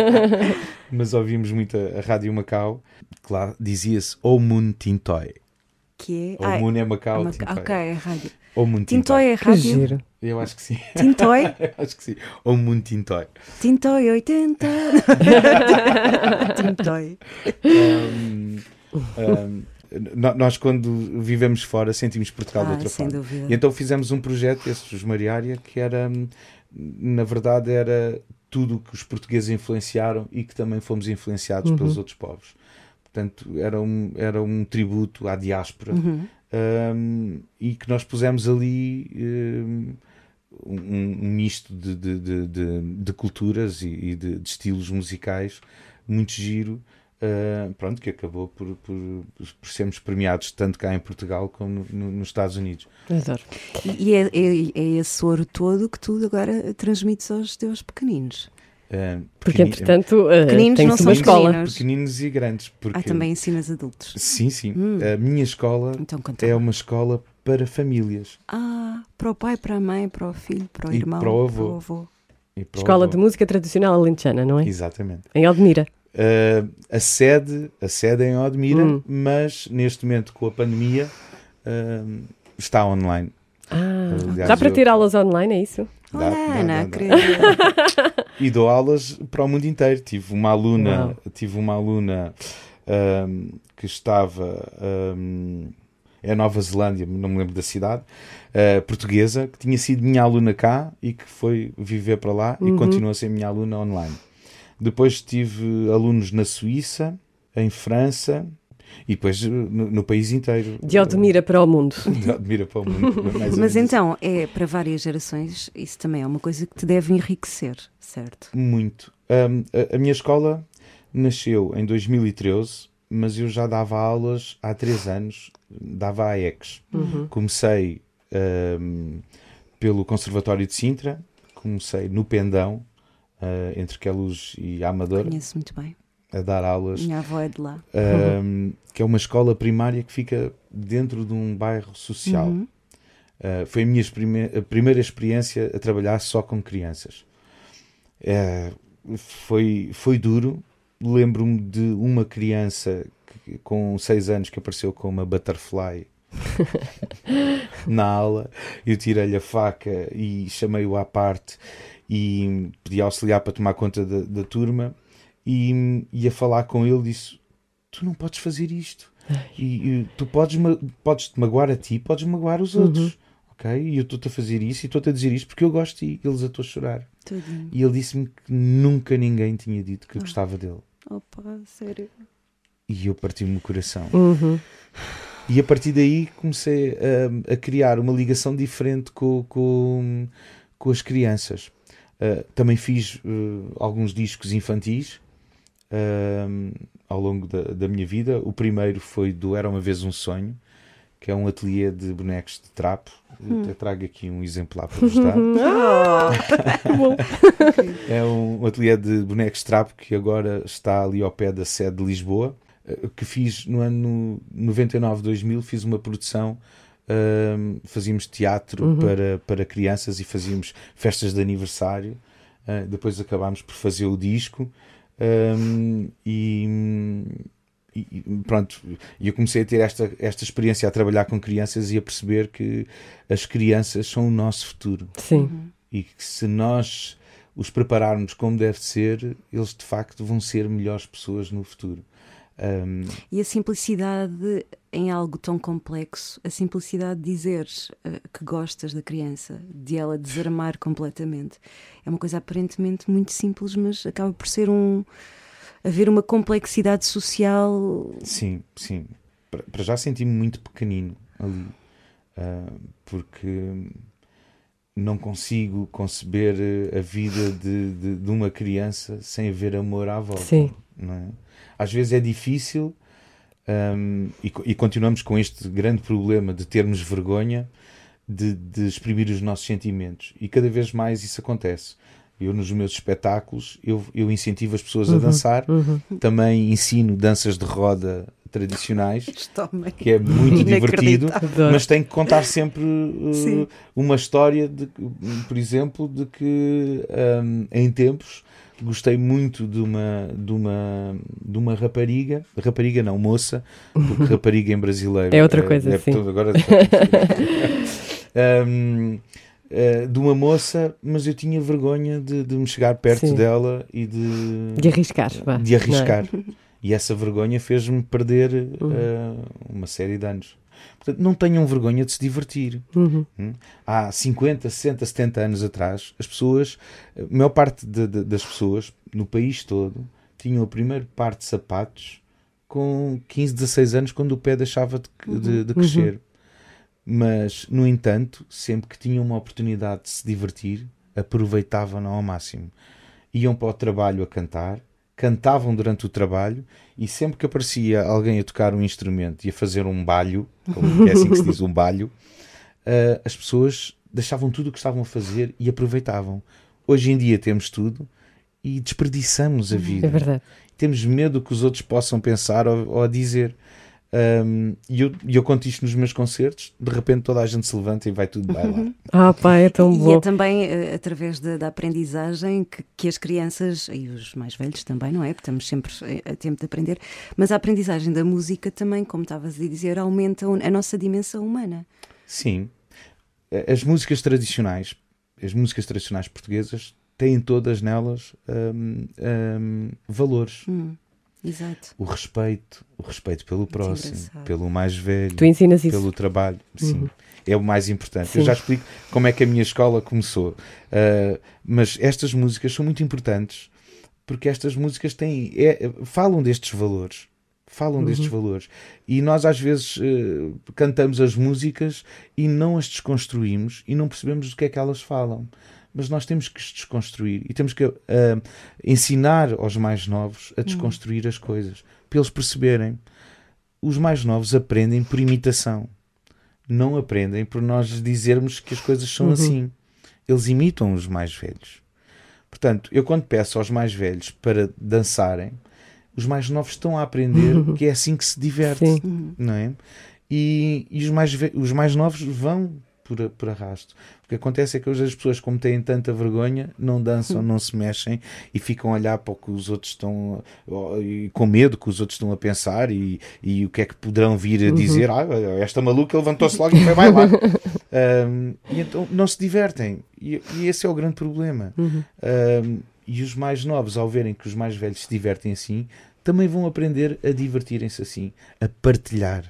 mas ouvimos muito a, a Rádio Macau, que lá dizia-se O Moon Tintoy. que é. O Moon é Macau, uma- Tintoy. ok, é rádio. O Moon Tintoy é rádio. giro. Eu acho que sim. Tintoy. acho que sim. O Moon Tintoy. Tintoy 80. Tintoy. Um, um, nós quando vivemos fora sentimos Portugal de Ah, outra sem forma. dúvida. E então fizemos um projeto, esses dos Mariária, que era, na verdade, era tudo o que os portugueses influenciaram e que também fomos influenciados Uhum. pelos outros povos. Portanto, era um, era um tributo à diáspora Uhum. Um, e que nós pusemos ali um, um, misto de, de, de, de- de culturas e, e de, de estilos musicais muito giro Uh, pronto, que acabou por, por, por, sermos premiados tanto cá em Portugal como no, nos Estados Unidos. Adoro. E, e é, é, é, esse ouro todo que tu agora transmites aos teus pequeninos. Uh, porque, entretanto, uh, pequeninos não são uma escola. Pequeninos. pequeninos e grandes. Porque... Ah, também ensinas adultos. Sim, sim. Hum. A minha escola então, é uma escola para famílias. Ah, para o pai, para a mãe, para o filho, para o e irmão, para o avô. Para o avô. Escola de Música Tradicional Alentejana, não é? Exatamente. Em Aldemira. Uh, a, sede, a sede é em Odmira, hum. mas neste momento com a pandemia uh, está online. Ah, Aliás, dá para ter aulas online, é isso? Dá, Olá, Ana, E dou aulas para o mundo inteiro. Tive uma aluna, Uau. tive uma aluna um, que estava um, é Nova Zelândia, não me lembro da cidade, uh, portuguesa, que tinha sido minha aluna cá e que foi viver para lá uhum. e continua a ser minha aluna online. Depois tive alunos na Suíça, em França e depois no, no país inteiro. De Odmira para o mundo. De Odmira para o mundo. Mas então, é para várias gerações, isso também é uma coisa que te deve enriquecer, certo? Muito. Um, a, a minha escola nasceu em 2013, mas eu já dava aulas há três anos, dava a EX. Uhum. Comecei um, pelo Conservatório de Sintra, comecei no Pendão, uh, entre Queluz e Amador. Conheço muito bem. A dar aulas. Minha avó é de lá. Um, que é uma escola primária que fica dentro de um bairro social. Uhum. Uh, foi a minha a primeira experiência a trabalhar só com crianças. Uh, foi, foi duro. Lembro-me de uma criança que, com 6 anos que apareceu com uma butterfly na aula. Eu tirei-lhe a faca e chamei-o à parte e pedi auxiliar para tomar conta da, da turma e ia falar com ele disse tu não podes fazer isto. E, e, tu podes, podes te magoar a ti podes magoar os outros uhum. ok? E eu estou-te a fazer isso e estou-te a dizer isto porque eu gosto de ti. Eles a estou a chorar. Tudinho. e ele disse-me que nunca ninguém tinha dito que oh. gostava dele. Opa, sério. E eu parti-me o coração. Uhum. e a partir daí comecei a, a criar uma ligação diferente com, com, com as crianças. Uh, também fiz uh, alguns discos infantis uh, ao longo da, da, minha vida. O primeiro foi do Era uma Vez um Sonho, que é um ateliê de bonecos de trapo. Hum. Eu trago aqui um exemplar para vos dar. é um ateliê de bonecos de trapo que agora está ali ao pé da sede de Lisboa. Que fiz no ano 99-2000, fiz uma produção Uh, fazíamos teatro uhum. para, para crianças e fazíamos festas de aniversário. Uh, depois acabámos por fazer o disco um, e, e, pronto. E eu comecei a ter esta, esta experiência a trabalhar com crianças e a perceber que as crianças são o nosso futuro. Sim. E que se nós os prepararmos como deve ser, eles de facto vão ser melhores pessoas no futuro. Um... E a simplicidade em algo tão complexo, a simplicidade de dizer uh, que gostas da criança, de ela desarmar completamente, é uma coisa aparentemente muito simples, mas acaba por ser um. haver uma complexidade social. Sim, sim. Para já senti-me muito pequenino ali, uh, porque não consigo conceber a vida de, de, de, uma criança sem haver amor à volta. Sim. Não é? às vezes é difícil um, e, e, continuamos com este grande problema de termos vergonha de, de, exprimir os nossos sentimentos e cada vez mais isso acontece. Eu nos meus espetáculos eu, eu incentivo as pessoas uhum, a dançar, uhum. também ensino danças de roda tradicionais, que é muito divertido, mas tem que contar sempre uh, uma história, de, por exemplo, de que um, em tempos gostei muito de uma, de uma, de uma rapariga, rapariga não, moça, porque rapariga em brasileiro é outra coisa, é, é sim. agora um, eh, de uma moça, mas eu tinha vergonha de, de me chegar perto sim. dela e de, de arriscar. De arriscar. E essa vergonha fez-me perder uh, uma série de anos. Portanto, não tenham vergonha de se divertir. Uhum. Hum? Há 50, 60, 70 anos atrás, as pessoas, a maior parte de, de, das pessoas no país todo tinham o primeiro par de sapatos com 15, 16 anos, quando o pé deixava de, de, de uhum. crescer. Uhum. Mas, no entanto, sempre que tinham uma oportunidade de se divertir, aproveitavam-no ao máximo. Iam para o trabalho a cantar, cantavam durante o trabalho e sempre que aparecia alguém a tocar um instrumento e a fazer um balho, como é assim que se diz, um balho, uh, as pessoas deixavam tudo o que estavam a fazer e aproveitavam. Hoje em dia temos tudo e desperdiçamos a vida. É verdade. Temos medo que os outros possam pensar ou, ou dizer. Um, e eu, eu conto isto nos meus concertos, de repente toda a gente se levanta e vai tudo bailar. Ah, pá, é tão E bom. é também uh, através da, da aprendizagem que, que as crianças, e os mais velhos também, não é? Porque estamos sempre a tempo de aprender, mas a aprendizagem da música também, como estavas a dizer, aumenta a nossa dimensão humana. Sim. As músicas tradicionais, as músicas tradicionais portuguesas, têm todas nelas um, um, valores. Hum, exato. O respeito, o respeito pelo próximo, engraçado. pelo mais velho, Tu ensinas isso. pelo trabalho. Sim. Uhum. É o mais importante. Sim. Eu já explico como é que a minha escola começou. Uh, mas estas músicas são muito importantes porque estas músicas têm, é- falam destes valores. Falam Uhum. destes valores. E nós, às vezes, uh, cantamos as músicas e não as desconstruímos e não percebemos do que é que elas falam. Mas nós temos que desconstruir e temos que uh, ensinar aos mais novos a desconstruir as coisas para eles perceberem. Os mais novos aprendem por imitação não aprendem por nós dizermos que as coisas são assim. Eles imitam os mais velhos. Portanto, eu quando peço aos mais velhos para dançarem, os mais novos estão a aprender que é assim que se diverte, Sim. não é? E, e os, mais os mais novos vão por, por arrasto. O que acontece é que hoje as pessoas, como têm tanta vergonha, não dançam, não se mexem e ficam a olhar para o que os outros estão e com medo que os outros estão a pensar e, e o que é que poderão vir a dizer. Ah, esta maluca levantou-se logo e foi bailar. Um, e então não se divertem. E, e esse é o grande problema. Um, e os mais novos, ao verem que os mais velhos se divertem assim, também vão aprender a divertirem-se assim, a partilhar.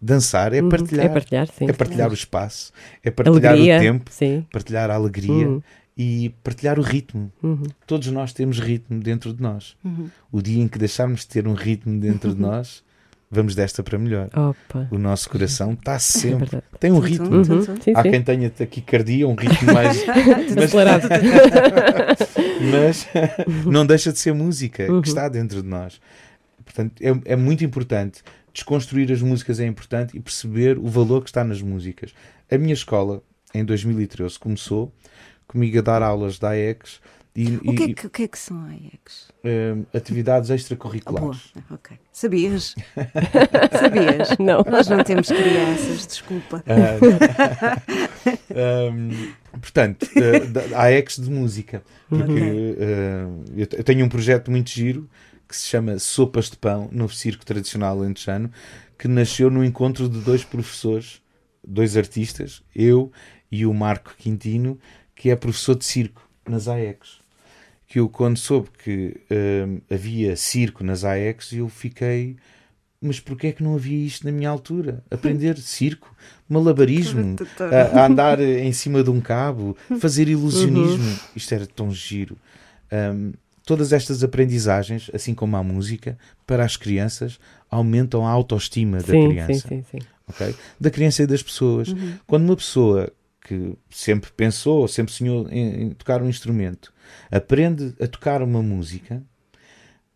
Dançar é partilhar. É partilhar, sim. É partilhar o espaço, é partilhar Alegria. o tempo, Sim. partilhar a alegria Uhum. e partilhar o ritmo. Uhum. Todos nós temos ritmo dentro de nós. O dia em que deixarmos de ter um ritmo dentro de nós, vamos desta para melhor. Opa. O nosso coração está É sempre. verdade. Tem um ritmo. Uhum. Há quem tenha taquicardia, um ritmo mais. mas, Acelerado. mas não deixa de ser música Uhum. que está dentro de nós. Portanto, é, é muito importante. Desconstruir as músicas é importante e perceber o valor que está nas músicas. A minha escola, em 2013, começou comigo a dar aulas da AEX e, O que, é que, o que é que são AEX? eh, atividades Ah, boa, extracurriculares. ok. Sabias? Sabias? Não. Nós não temos crianças, desculpa. Ah, Ahm, portanto, da- da- a AEX de música. Porque te- eu tenho um projeto muito giro que se chama Sopas de Pão, novo circo tradicional lentejano, que nasceu no encontro de dois professores, dois artistas, eu e o Marco Quintino, que é professor de circo nas AEX. Que eu, quando soube que ahm, havia circo nas AEX, eu fiquei. Mas porquê é que não havia isto na minha altura? Aprender circo, malabarismo, a, a andar em cima de um cabo, fazer ilusionismo. Isto era tão giro. Um, todas estas aprendizagens, assim como a música, para as crianças, aumentam a autoestima da Sim, sim, criança. sim, sim. ok? Da criança e das pessoas. Quando uma pessoa que sempre pensou, sempre sonhou em, em tocar um instrumento, aprende a tocar uma música,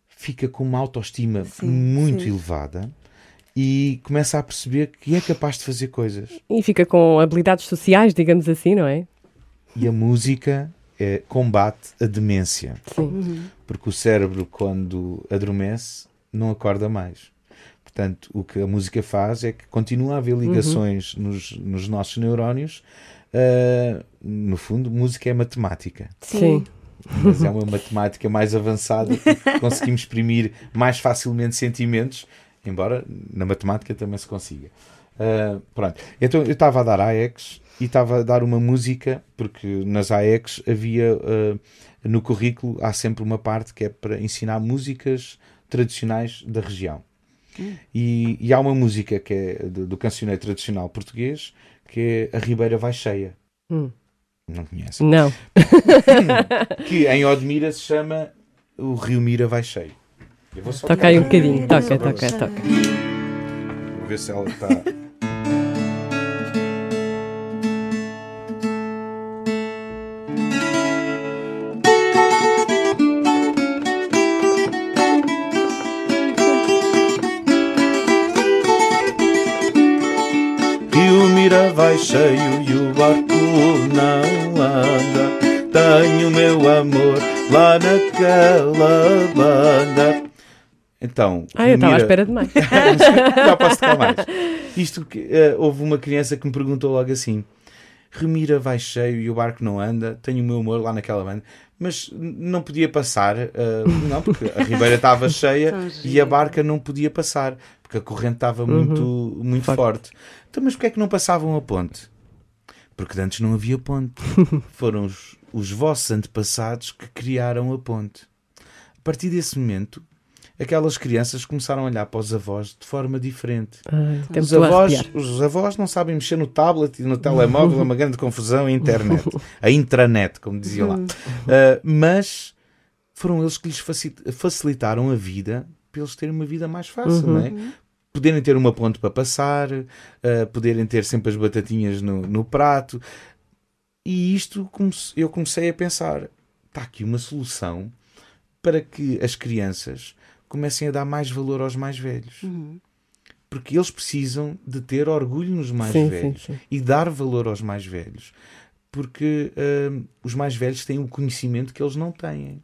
fica com uma autoestima Sim, muito sim. elevada e começa a perceber que é capaz de fazer coisas. E fica com habilidades sociais, digamos assim, não é? E a música é, combate a demência. Sim. Porque o cérebro, quando adormece, não acorda mais. Portanto, o que a música faz é que continua a haver ligações nos, nos nossos neurónios. Ah, no fundo, música é matemática. Sim. Mas é uma matemática mais avançada porque conseguimos exprimir mais facilmente sentimentos, embora na matemática também se consiga. Ah, pronto. Então eu estava a dar AEX e estava a dar uma música, porque nas AEX havia ah, no currículo há sempre uma parte que é para ensinar músicas tradicionais da região. E, e há uma música que é do, do cancioneiro tradicional português que é A Ribeira Vai Cheia. Hum. Não conhece? Não. que em Odmira se chama O Rio Mira Vai Cheio. Eu vou só Toca aí um bocadinho. Toca, toca, toca. Vou ver se ela está. Cheio e o barco não anda. Tenho meu amor lá naquela banda. Então, Ah, eu estava à Mira- espera de mais. já posso tocar mais. Isto que eh, houve uma criança que me perguntou logo assim: Remira vai cheio e o barco não anda, tenho o meu amor lá naquela banda, mas não podia passar, eh, não, porque a ribeira estava cheia e a barca não podia passar, porque a corrente estava muito, muito forte. Então, mas porquê é que não passavam a ponte? Porque antes não havia ponte. Foram os, os vossos antepassados que criaram a ponte. A partir desse momento, aquelas crianças começaram a olhar para os avós de forma diferente. Até me Os avós, os avós não sabem mexer no tablet e no telemóvel, é uma grande confusão, a internet, a intranet, como diziam lá. Uh, mas foram eles que lhes faci- facilitaram a vida para eles terem uma vida mais fácil, não é? Poderem ter uma ponte para passar, uh, poderem ter sempre as batatinhas no, no prato. E isto comece- eu comecei a pensar: está aqui uma solução para que as crianças comecem a dar mais valor aos mais velhos porque eles precisam de ter orgulho nos mais Sim, sim, velhos sim. e dar valor aos mais velhos, porque hum, os mais velhos têm o conhecimento que eles não têm.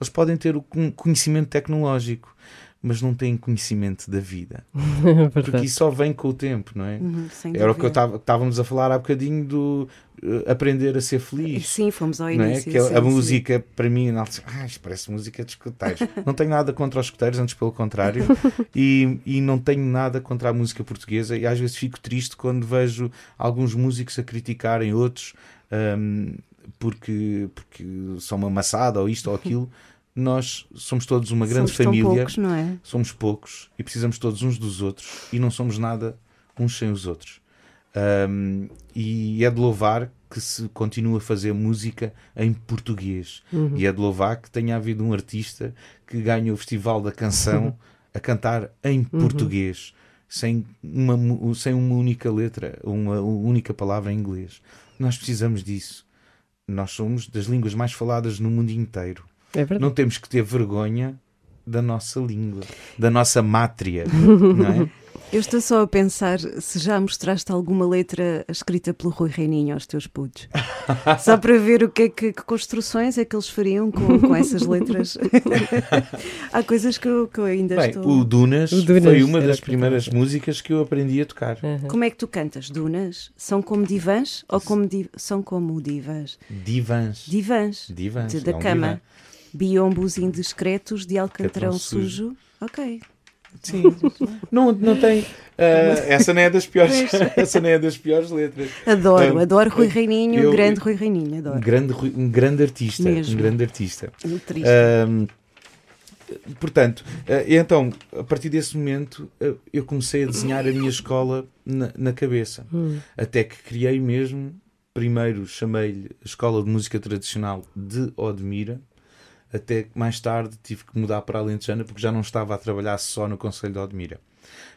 Eles podem ter o con- conhecimento tecnológico, mas não têm conhecimento da vida, porque Verdade. isso só vem com o tempo, não é? Uhum, sem Era o que estávamos a falar há bocadinho do eh, aprender a ser feliz. Sim, fomos ao Não é? início. Que a, sim, a sim. música, para mim, não, ah, isto parece música de escuteiros. não tenho nada contra os escuteiros, antes pelo contrário. e, e não tenho nada contra a música portuguesa. E às vezes fico triste quando vejo alguns músicos a criticarem outros hum, porque, porque são uma maçada ou isto ou aquilo. Nós somos todos uma grande Somos família poucos, não é? somos poucos e precisamos todos uns dos outros e não somos nada uns sem os outros. Um, e é de louvar que se continue a fazer música em português. E é de louvar que tenha havido um artista que ganhe o Festival da Canção a cantar em português, sem uma, sem uma única letra, uma única palavra em inglês. Nós precisamos disso. Nós somos das línguas mais faladas no mundo inteiro. É verdade. Não temos que ter vergonha da nossa língua, da nossa mátria, não é? Eu estou só a pensar se já mostraste alguma letra escrita pelo Rui Reininho aos teus putos. Só para ver o que é que, que construções é que eles fariam com, com essas letras. Há coisas que eu, que eu ainda Bem, estou. o Dunas, O Dunas foi uma das primeiras músicas que eu aprendi a tocar. Como é que tu cantas? Dunas? São como divãs ou como di- são como divãs? Divãs. Divãs. Divãs, De- é da um cama. divã. Biombos indiscretos de alcatrão Alcatrão sujo. Ok. Sim. não, não tem. ah, essa não é das piores. essa não é das piores letras. Adoro, Ah, adoro Rui Reininho, eu- grande Rui Reininho, Um adoro. grande, Rui- um grande artista. Mesmo. Um grande artista. Muito triste. Ahm, portanto, ah, e então, a partir desse momento, eu comecei a desenhar a minha escola na, na cabeça. Até que criei mesmo, primeiro chamei-lhe Escola de Música Tradicional de Odmira, até que mais tarde tive que mudar para a Alentejana porque já não estava a trabalhar só no Conselho de Odmira.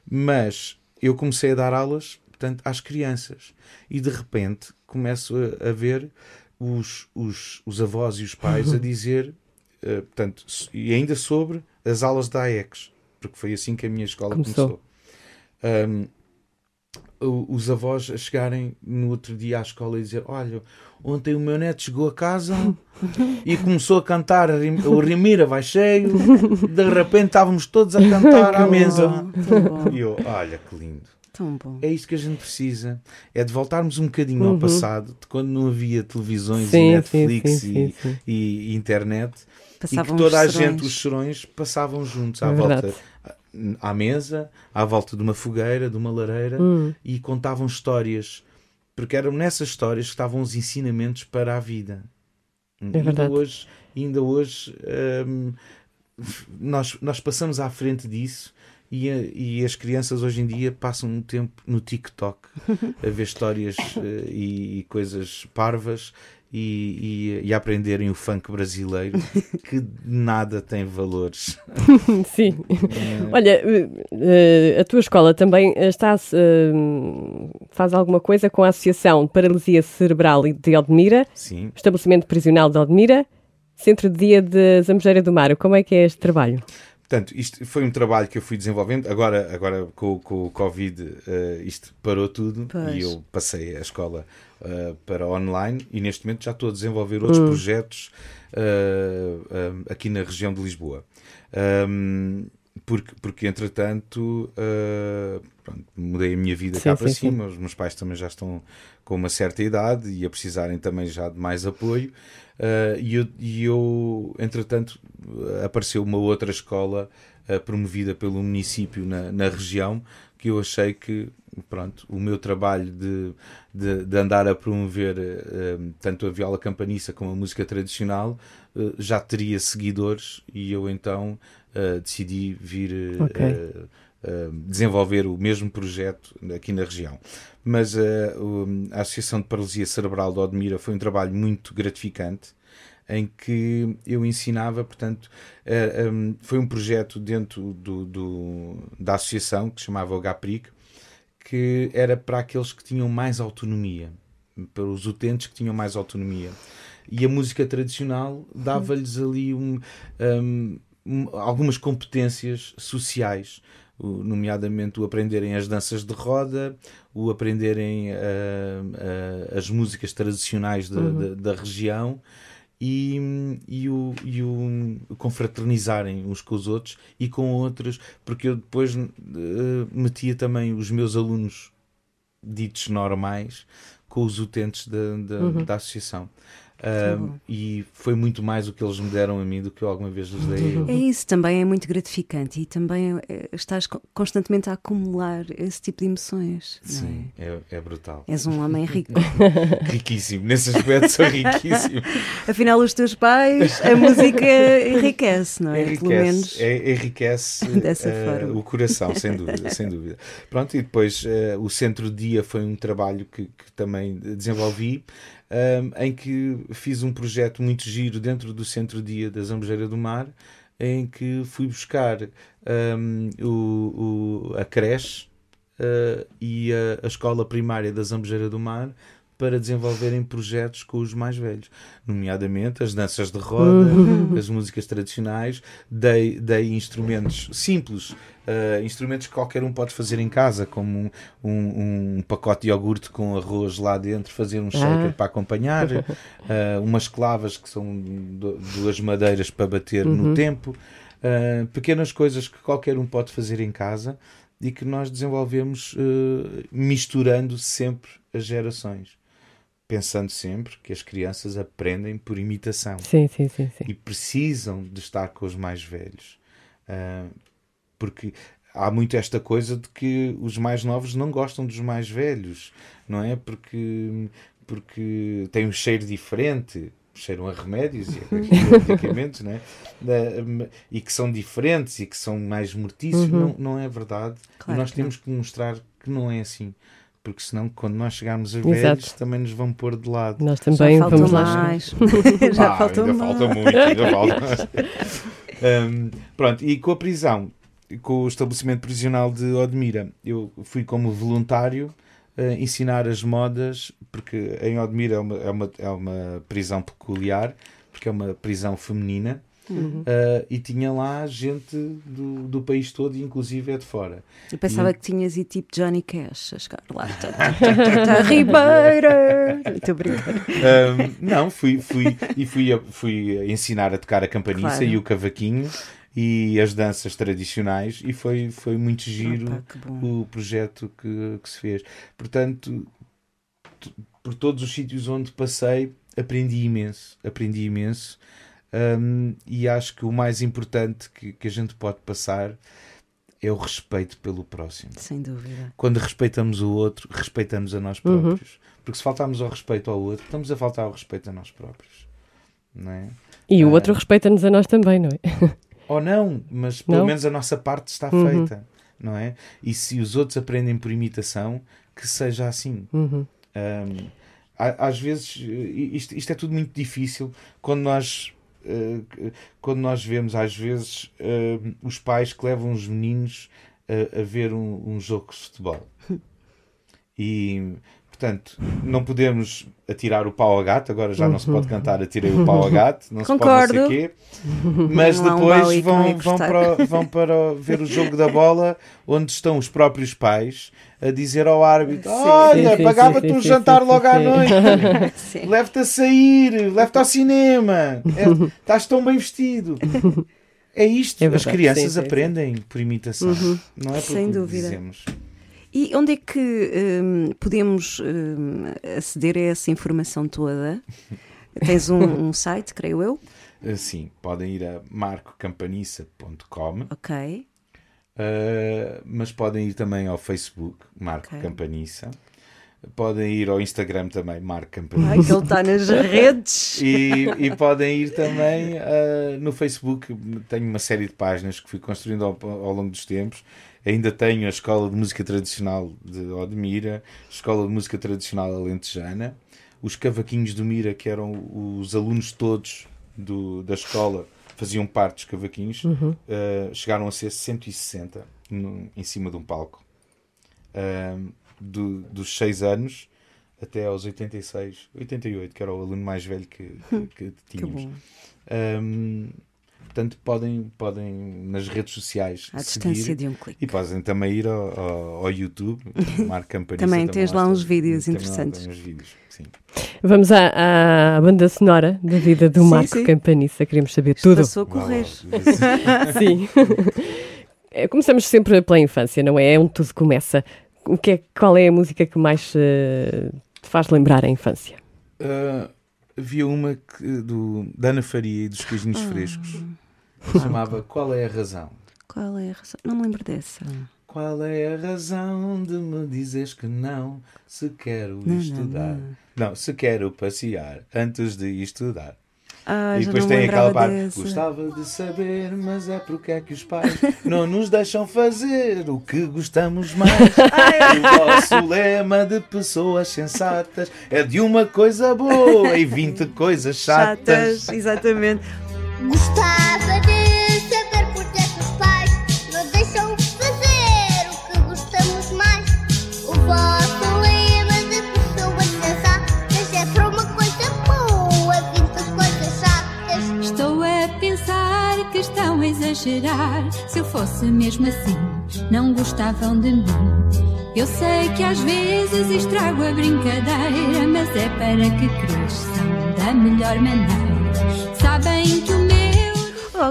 Mas eu comecei a dar aulas, portanto, às crianças. E de repente começo a, a ver os, os, os avós e os pais a dizer, eh, portanto, e ainda sobre as aulas da AEX, porque foi assim que a minha escola Começou. começou. O- os avós a chegarem no outro dia à escola e dizer: Olha, ontem o meu neto chegou a casa e começou a cantar o Rimira vai cheio. De repente estávamos todos a cantar à mesa. Bom, E eu, olha que lindo. É isto que a gente precisa. É de voltarmos um bocadinho ao passado, de quando não havia televisões e Sim, Netflix sim, sim, e, e internet. e Passavam que toda a gente, os serões, passavam juntos à É volta verdade. À mesa, à volta de uma fogueira, de uma lareira Hum. e contavam histórias, porque eram nessas histórias que estavam os ensinamentos para a vida. ainda É verdade. hoje, ainda hoje hum, nós, nós passamos à frente disso e, e as crianças hoje em dia passam um tempo no TikTok a ver histórias eh, e, e coisas parvas e, e- e aprenderem o funk brasileiro que nada tem valores. Sim. Olha, eh, eh, a tua escola também eh, está faz alguma coisa com a Associação de Paralisia Cerebral de Odmira, Sim. Estabelecimento Prisional de Odmira, Centro de Dia de Zambujeira do Mar. Como é que é este trabalho? Portanto, isto foi um trabalho que eu fui desenvolvendo. Agora, agora com, com o Covid, uh, isto parou tudo Pois. e eu passei a escola uh, para online e neste momento já estou a desenvolver outros projetos uh, aqui na região de Lisboa. Um, porque, porque entretanto uh, pronto, mudei a minha vida Sim, cá sim, para sim. cima, os meus pais também já estão com uma certa idade e a precisarem também já de mais apoio. Uh, e, eu, e eu, entretanto, apareceu uma outra escola uh, promovida pelo município na, na região que eu achei que pronto, o meu trabalho de, de, de andar a promover uh, tanto a viola campaniça como a música tradicional uh, já teria seguidores e eu então uh, decidi vir uh, Ok. Uh, desenvolver o mesmo projeto aqui na região. Mas o- a Associação de Paralisia Cerebral de Odmira foi um trabalho muito gratificante em que eu ensinava, portanto, eh, um, foi um projeto dentro do, do- da associação que se chamava o HPRIC, que era para aqueles que tinham mais autonomia, para os utentes que tinham mais autonomia. E a música tradicional dava-lhes ali um, um, um, algumas competências sociais, nomeadamente o aprenderem as danças de roda, o aprenderem ah, ah, as músicas tradicionais da, da, da região e, e, o, e o confraternizarem uns com os outros e com outros, porque eu depois eh, metia também os meus alunos ditos normais com os utentes da, da, da associação. Ah, e foi muito mais o que eles me deram a mim do que eu alguma vez lhes dei É isso, também é muito gratificante e também eh, estás co- constantemente a acumular esse tipo de emoções. é? Sim, é, é brutal. És um homem rico. Riquíssimo, nesse aspecto sou riquíssimo. Afinal, os teus pais, a música enriquece, não é? Pelo menos. Enriquece, é- enriquece Dessa forma. o coração, sem dúvida, sem dúvida. Pronto, e depois eh, o Centro Dia foi um trabalho que, que também desenvolvi, ehm, em que fiz um projeto muito giro dentro do Centro Dia da Zambujeira do Mar, em que fui buscar ehm, o, o- a creche eh, e a, a escola primária da Zambujeira do Mar para desenvolverem projetos com os mais velhos, nomeadamente as danças de roda, as músicas tradicionais, dei, dei instrumentos simples, eh, instrumentos que qualquer um pode fazer em casa, como um, um- um pacote de iogurte com arroz lá dentro, fazer um shaker Ah. para acompanhar, eh, umas clavas que são du- duas madeiras para bater no tempo, eh, pequenas coisas que qualquer um pode fazer em casa e que nós desenvolvemos misturando sempre as gerações. Pensando sempre que as crianças aprendem por imitação Sim, sim, sim, e precisam de estar com os mais velhos. Ah, porque há muito esta coisa de que os mais novos não gostam dos mais velhos, não é? Porque, porque têm um cheiro diferente. Cheiram a remédios e a medicamentos, não é? Da- E que são diferentes e que são mais mortícios. Não, não é verdade. Claro e nós não. temos que mostrar que não é assim. Porque senão, quando nós chegarmos a Exato. velhos, também nos vão pôr de lado. Nós Já também faltam vamos lá. chegar. mais. Já Ah, faltam ainda mais. falta muito, ainda falta. Hum, pronto, e com a prisão, com o estabelecimento prisional de Odmira, eu fui como voluntário a ensinar as modas, porque em Odmira é uma, é uma, é uma prisão peculiar, porque é uma prisão feminina. uh, e tinha lá gente do, do país todo, e inclusive é de fora. Eu pensava que tinhas e tipo Johnny Cash a chegar lá. Ribeira! Estou a brincar. Um, não, fui, fui, e fui a, fui a ensinar a tocar a campaniça Claro. e o cavaquinho e as danças tradicionais e foi, foi muito giro Opa, o projeto que, que se fez. Portanto, por todos os sítios onde passei, aprendi imenso, aprendi imenso. Um, e acho que o mais importante que, que a gente pode passar é o respeito pelo próximo Sem dúvida. quando respeitamos o outro, respeitamos a nós próprios. Porque se faltarmos ao respeito ao outro, estamos a faltar ao respeito a nós próprios. Não é? E o Ah. outro respeita-nos a nós também, não é? Ou não, mas pelo Não? menos a nossa parte está Uhum. feita. Não é? E se os outros aprendem por imitação, que seja assim. Uhum. Um, às vezes, isto, isto é tudo muito difícil quando nós. eh, quando nós vemos às vezes eh, os pais que levam os meninos a, a ver um, um jogo de futebol e portanto, não podemos atirar o pau ao gato, agora já não se pode cantar atirei o pau ao gato, não se pode não sei Concordo. quê. Mas Não um depois não vão, vão, para, vão para ver o jogo da bola, onde estão os próprios pais a dizer ao árbitro: Olha, Sim, sim, pagava-te um jantar sim, logo à noite, Sim. leve-te a sair, leve-te ao cinema, É, estás tão bem vestido. É isto, É as verdade, crianças sim, sim, sim. aprendem por imitação, não é por Sem dúvida. dizemos. E onde é que hum, podemos hum, aceder a essa informação toda? Tens um, um site, creio eu. Uh, Sim, podem ir a marcocampaniça.com, Ok. uh, mas podem ir também ao Facebook, Marco Ok. Campaniça. Podem ir ao Instagram também, Marco Ai, Campaniça. que ele está nas redes. E, e podem ir também uh, no Facebook. Tenho uma série de páginas que fui construindo ao, ao longo dos tempos. Ainda tenho a Escola de Música Tradicional de Odmira, a Escola de Música Tradicional Alentejana, os Cavaquinhos do Mira, que eram os alunos todos do, da escola, faziam parte dos cavaquinhos, uh, chegaram a ser 160 no- em cima de um palco. Um, do- dos 6 anos até aos 86, 88, que era o aluno mais velho que, que, que Que tínhamos. bom. Um, portanto, podem, podem nas redes sociais À seguir distância de um clique. e podem também ir ao, ao, ao YouTube, Marco Campanista. Também tens lá uns vídeos lá interessantes. tem uns vídeos, sim. Vamos à, à banda sonora da vida do Sim, Marco sim. Campanissa. Queremos saber Isto tudo. Passou a correr. Sim. É, Começamos sempre pela infância, não é? É onde tudo começa. O que é, qual é a música que mais eh, te faz lembrar a infância? Ah, havia uma que, do, da Ana Faria e dos queijinhos Ah. frescos chamava Qual é a Razão? Qual é a razão? Não me lembro dessa. Qual é a razão de me dizeres que não se quero Não, estudar? Não, se quero passear antes de estudar. Ah, e depois não tem aquela parte. dessa. Gostava de saber, mas é porque é que os pais não nos deixam fazer o que gostamos mais. o vosso lema de pessoas sensatas é de uma coisa boa e 20 coisas chatas. Chatas, exatamente. Gostava exagerar. Se eu fosse mesmo assim, não gostavam de mim. Eu sei que às vezes estrago a brincadeira, mas é para que cresçam da melhor maneira. Sabem que o meu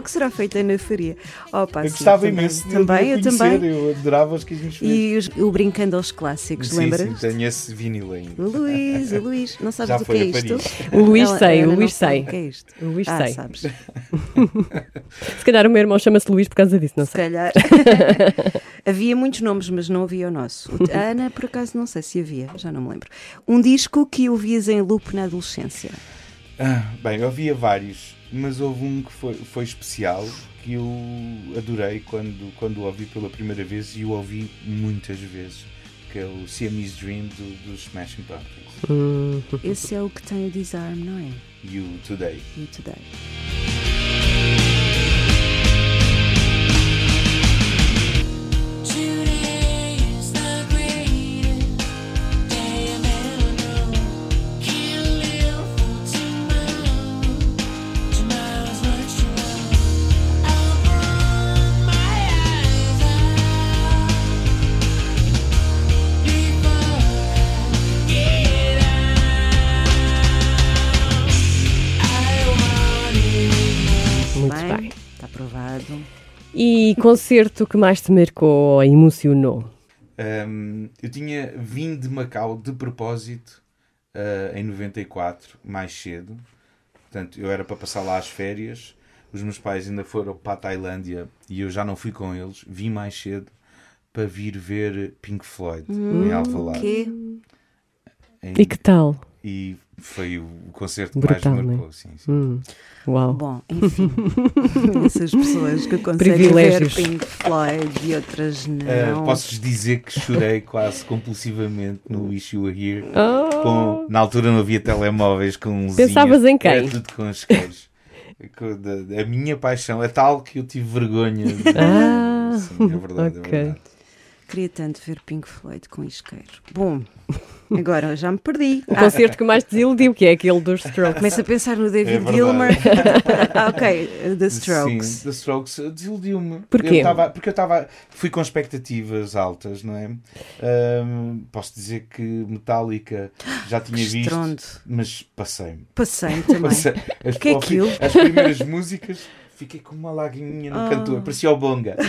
Que será feita na faria? Oh, pá, Eu sim, gostava também. imenso de Também, de eu também. Eu adorava os queijinhos frescos. E os- o Brincando aos Clássicos, sim, lembras? sim, tenho esse vinil ainda. O Luís, o Luís, não sabes Já o que é isto? O Luís Ela- sei, o Luís sei. O que é isto? O Luís ah, sei. sabes. Se calhar o meu irmão chama-se Luís por causa disso, não Se sei. calhar. havia muitos nomes, mas não havia o nosso. O- A Ana, por acaso, não sei se havia, já não me lembro. Um disco que ouvias em loop na adolescência. Ah, bem, eu havia vários, mas houve um que foi, foi especial que eu adorei quando, quando o ouvi pela primeira vez e o ouvi muitas vezes, que é o Siamese Dream do, dos Smashing Pumpkins. Esse é o que tem o Disarm, não é? You Today. You Today. E concerto que mais te marcou ou emocionou? Um, eu tinha vindo de Macau de propósito uh, em 94, mais cedo. Portanto, eu era para passar lá as férias. Os meus pais ainda foram para a Tailândia e eu já não fui com eles. Vim mais cedo para vir ver Pink Floyd em Alvalade. Que Em- E que tal? e foi o concerto Brutal, que mais me não é? marcou. Sim, sim. Hum, uau. Bom, enfim. Essas pessoas que conseguem ver. Pink Floyd e outras Uh, não. Posso-vos dizer que chorei quase compulsivamente no Wish You Were Here. Oh, Com- na altura não havia telemóveis com um Pensavas em quem? Era tudo com da- a minha paixão é tal que eu tive vergonha. De... Ah, Sim, é verdade, ok. é verdade. Queria tanto ver Pink Floyd com isqueiro. Bom, agora já me perdi. O concerto que mais te desiludiu, que é aquele dos Strokes. Começo a pensar no David É. Gilmer. ah, ok, The Strokes. Sim, The Strokes uh, desiludiu-me. Porquê? Eu tava- porque eu estava. Fui com expectativas altas, não é? Ahm, posso dizer que Metallica já tinha Que visto, estrondo. mas passei-me. Passei também. Passei. As, Que é aquilo? as primeiras músicas, fiquei com uma lagriminha no Ah. cantor, parecia o Bonga.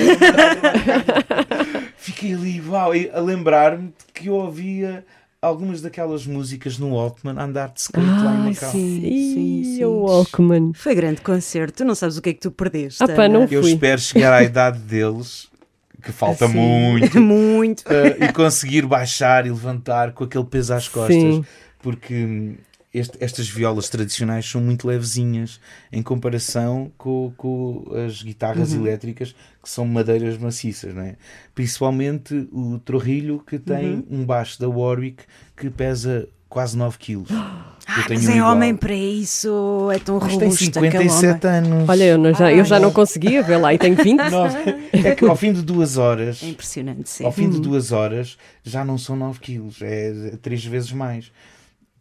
fiquei ali, uau, e a lembrar-me de que eu ouvia algumas daquelas músicas no Walkman a andar de skate lá em Macau. sim, sim, sim. o Walkman. Foi grande concerto. Tu não sabes o que é que tu perdeste. Ah, pá, não Eu fui. espero chegar à idade deles, que falta Sim. muito, Muito. uh, e conseguir baixar e levantar com aquele peso às costas. Sim. Porque hum, este- estas violas tradicionais são muito levezinhas em comparação com, com as guitarras Uhum. elétricas que são madeiras maciças, não é? Principalmente o Trorrilho que tem Uhum. um baixo da Warwick que pesa quase 9 kg. Ah, mas é homem para isso. É tão Mas tem robusto homem. 57 anos. Olha, eu, não- já, eu já não conseguia ver lá e tenho 20. Nove. É que ao fim de duas horas É impressionante, sim. Ao fim de duas horas já não são 9 quilos, é três vezes mais.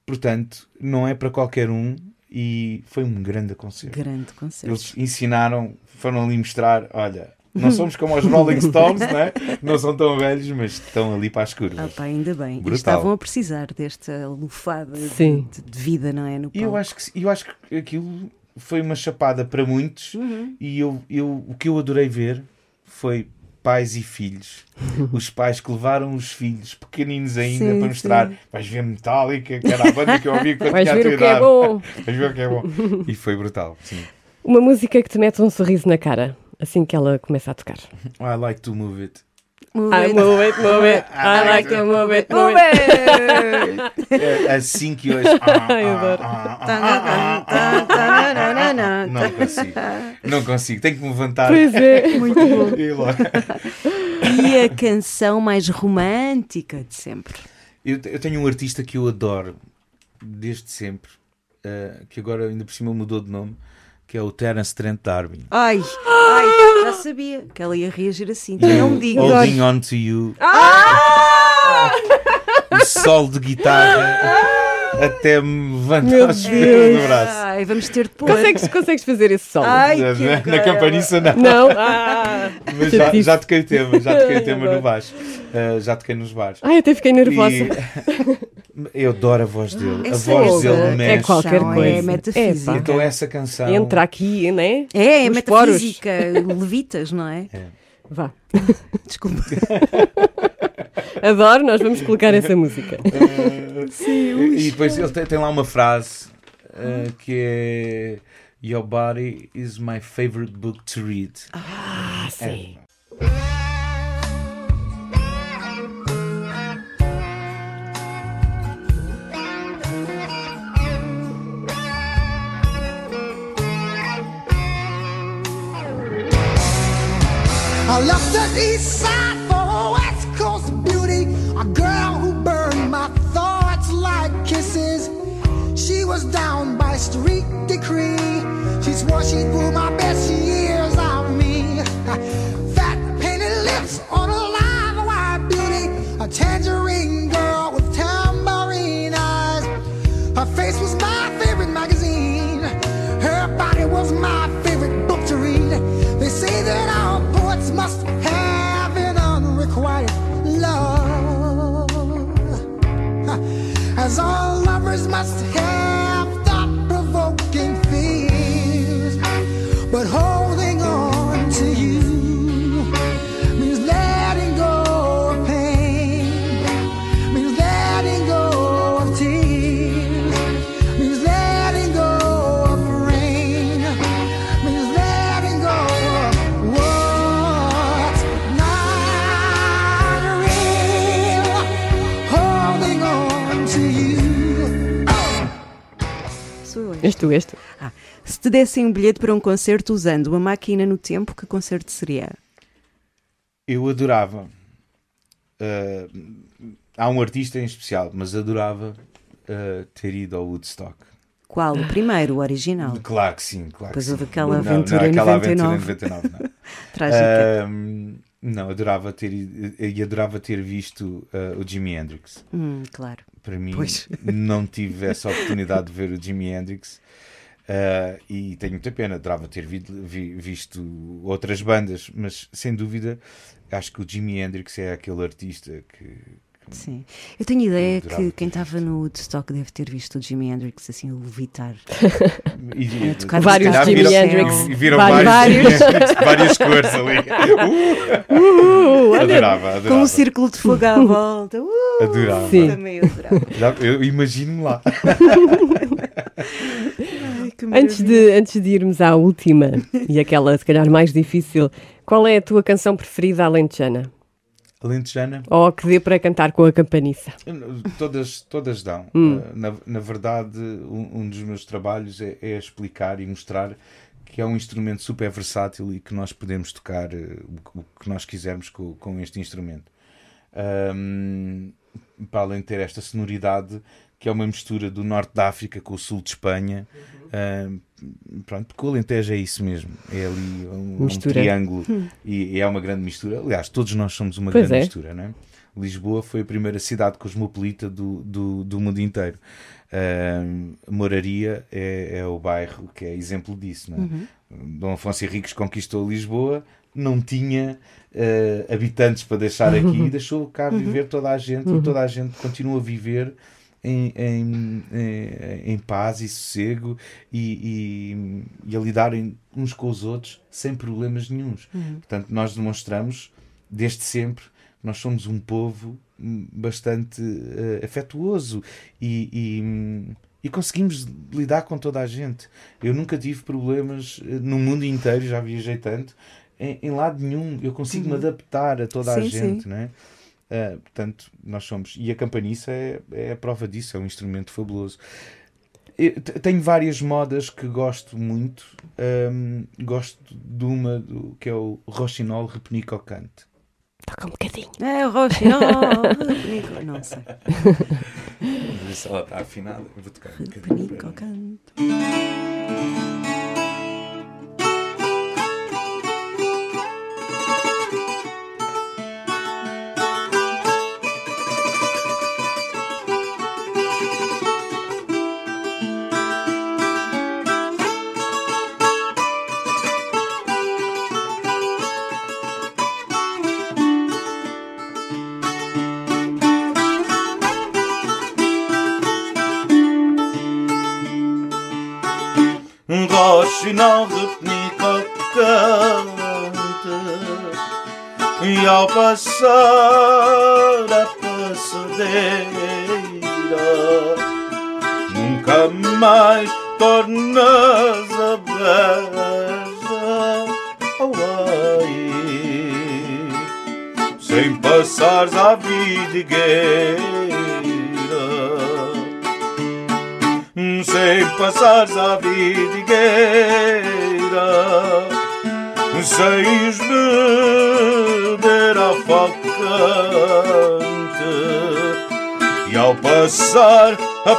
Portanto, não é para qualquer um e foi um grande concerto. Grande concerto. Eles ensinaram, foram ali mostrar: olha, não somos como os Rolling Stones, não é? Não são tão velhos, mas estão ali para as curvas. Ah, pá, ainda bem. E estavam a precisar desta lufada de, de- de vida, não é? No E eu acho que, eu acho que aquilo foi uma chapada para muitos Uhum. e eu, eu, o que eu adorei ver foi pais e filhos. Os pais que levaram os filhos pequeninos ainda Sim, para mostrar sim. vais ver Metallica, que era a banda que eu ouvi quando Vais tinha a tua é idade. bom. Vais ver o que é bom. E foi brutal, sim. Uma música que te mete um sorriso na cara assim que ela começa a tocar. I like to move it. Move I it. move it, move it. I like to move it, move it. it. É assim que hoje. Ai, adoro. Não consigo. Não consigo. Tenho que me levantar. Pois é. Muito bom. E logo. E a canção mais romântica de sempre? Eu, eu tenho um artista que eu adoro desde sempre, eh, que agora ainda por cima mudou de nome, que é o Terence Trent D'Arby. Ai, ai, já sabia que ela ia reagir assim. Então não me digas. Holding On To You. O solo de guitarra até me levanta Meu aos fios do braço. Ai, vamos ter de pôr. Consegues, consegues fazer esse som? Ai, Na- na, na campaniça não. Não? Ah, Mas já, já toquei o tema, já toquei tema no baixo. Eh, já toquei nos bares. Ai, até fiquei nervosa. E eu adoro a voz dele. a Essa voz é- dele é mexe. qualquer Não, coisa. É metafísica. Então essa canção. Entra aqui, né? É, é Os poros. metafísica. Levitas, não é? Vá. Desculpa. Adoro, nós vamos colocar essa música. E, e depois ele tem, tem lá uma frase eh, que é Your body is my favorite book to read. Ah, sim. I left the east side for a west coast beauty, a girl who burned my thoughts like kisses. She was down by street decree. She swore she'd rule my best years of me. Fat painted lips on a live wire beauty, a tangerine girl with tambourine eyes. Her face was must have an unrequited love. As all lovers must have thought provoking fears. But És tu, és tu. Ah, se te dessem um bilhete para um concerto usando uma máquina no tempo, que concerto seria? Eu adorava. eh, há um artista em especial, mas adorava eh, ter ido ao Woodstock. Qual? O primeiro, o original. Claro que sim, claro Depois que houve sim. aquela Não, aventura não, em aquela 99. aventura em 99 não. Trágica. Ahm, Não, adorava ter e adorava ter visto uh, o Jimi Hendrix. Hum, claro. Para mim, Pois. não tive essa oportunidade de ver o Jimi Hendrix. uh, e tenho muita pena, adorava ter vi- vi- visto outras bandas, mas sem dúvida acho que o Jimi Hendrix é aquele artista que. Sim. Eu tenho ideia que quem estava no Woodstock deve ter visto o Jimi Hendrix assim, o levitar. E- A tocar Vários Jimi. Hendrix. E viram Vários. vários, Jimi Hendrix, várias cores ali. Uh! olha. adorava, adorava. Com um círculo de fogo à volta. Uh, Adorava. Sim. Também adorava. Já- Eu imagino-me lá. Ai, Antes de, antes de irmos à última e aquela se calhar mais difícil, qual é a tua canção preferida alentejana? Alentejana, Ou que dê para cantar com a campaniça? todas, todas dão. Hum. Uh, Na, na verdade, um, um dos meus trabalhos é, é explicar e mostrar que é um instrumento super versátil e que nós podemos tocar uh, o, o que nós quisermos com, com este instrumento. Um, para além de ter esta sonoridade que é uma mistura do norte da África com o sul de Espanha. Um, pronto, porque o Alentejo é isso mesmo. É ali um, um triângulo Hum. e, e é uma grande mistura. Aliás, todos nós somos uma Pois grande é. mistura, não é? Lisboa foi a primeira cidade cosmopolita do, do, do mundo inteiro. Um, Moraria é, é o bairro que é exemplo disso. Não é? Dom Afonso Henriques conquistou Lisboa, não tinha eh, habitantes para deixar aqui e deixou cá viver toda a gente e toda a gente continua a viver em, em, em, em paz e sossego e, e, e a lidarem uns com os outros sem problemas nenhuns. Portanto, nós demonstramos desde sempre que nós somos um povo bastante eh, afetuoso e, e, e conseguimos lidar com toda a gente. Eu nunca tive problemas eh, no mundo inteiro, já viajei tanto, em, em lado nenhum. Eu consigo me Uhum. adaptar a toda a Sim, gente, sim. não Ah, portanto, nós somos. E a campaniça é, é a prova disso, é um instrumento fabuloso. Eu te- tenho várias modas que gosto muito. Ahm, gosto de uma do- que é o Rochinol Repenico ao Cante. Toca um bocadinho. É, o Roche, não, Nico, não sei. Vamos ver se ela está afinada. Eu vou tocar um bocadinho. Repenico ao Cante. E ao passar a passadeira Nunca mais tornas a beija oh, ai, Sem passares à vidigueira Sem passares à vidigueira sem os beber ao falcante e ao passar a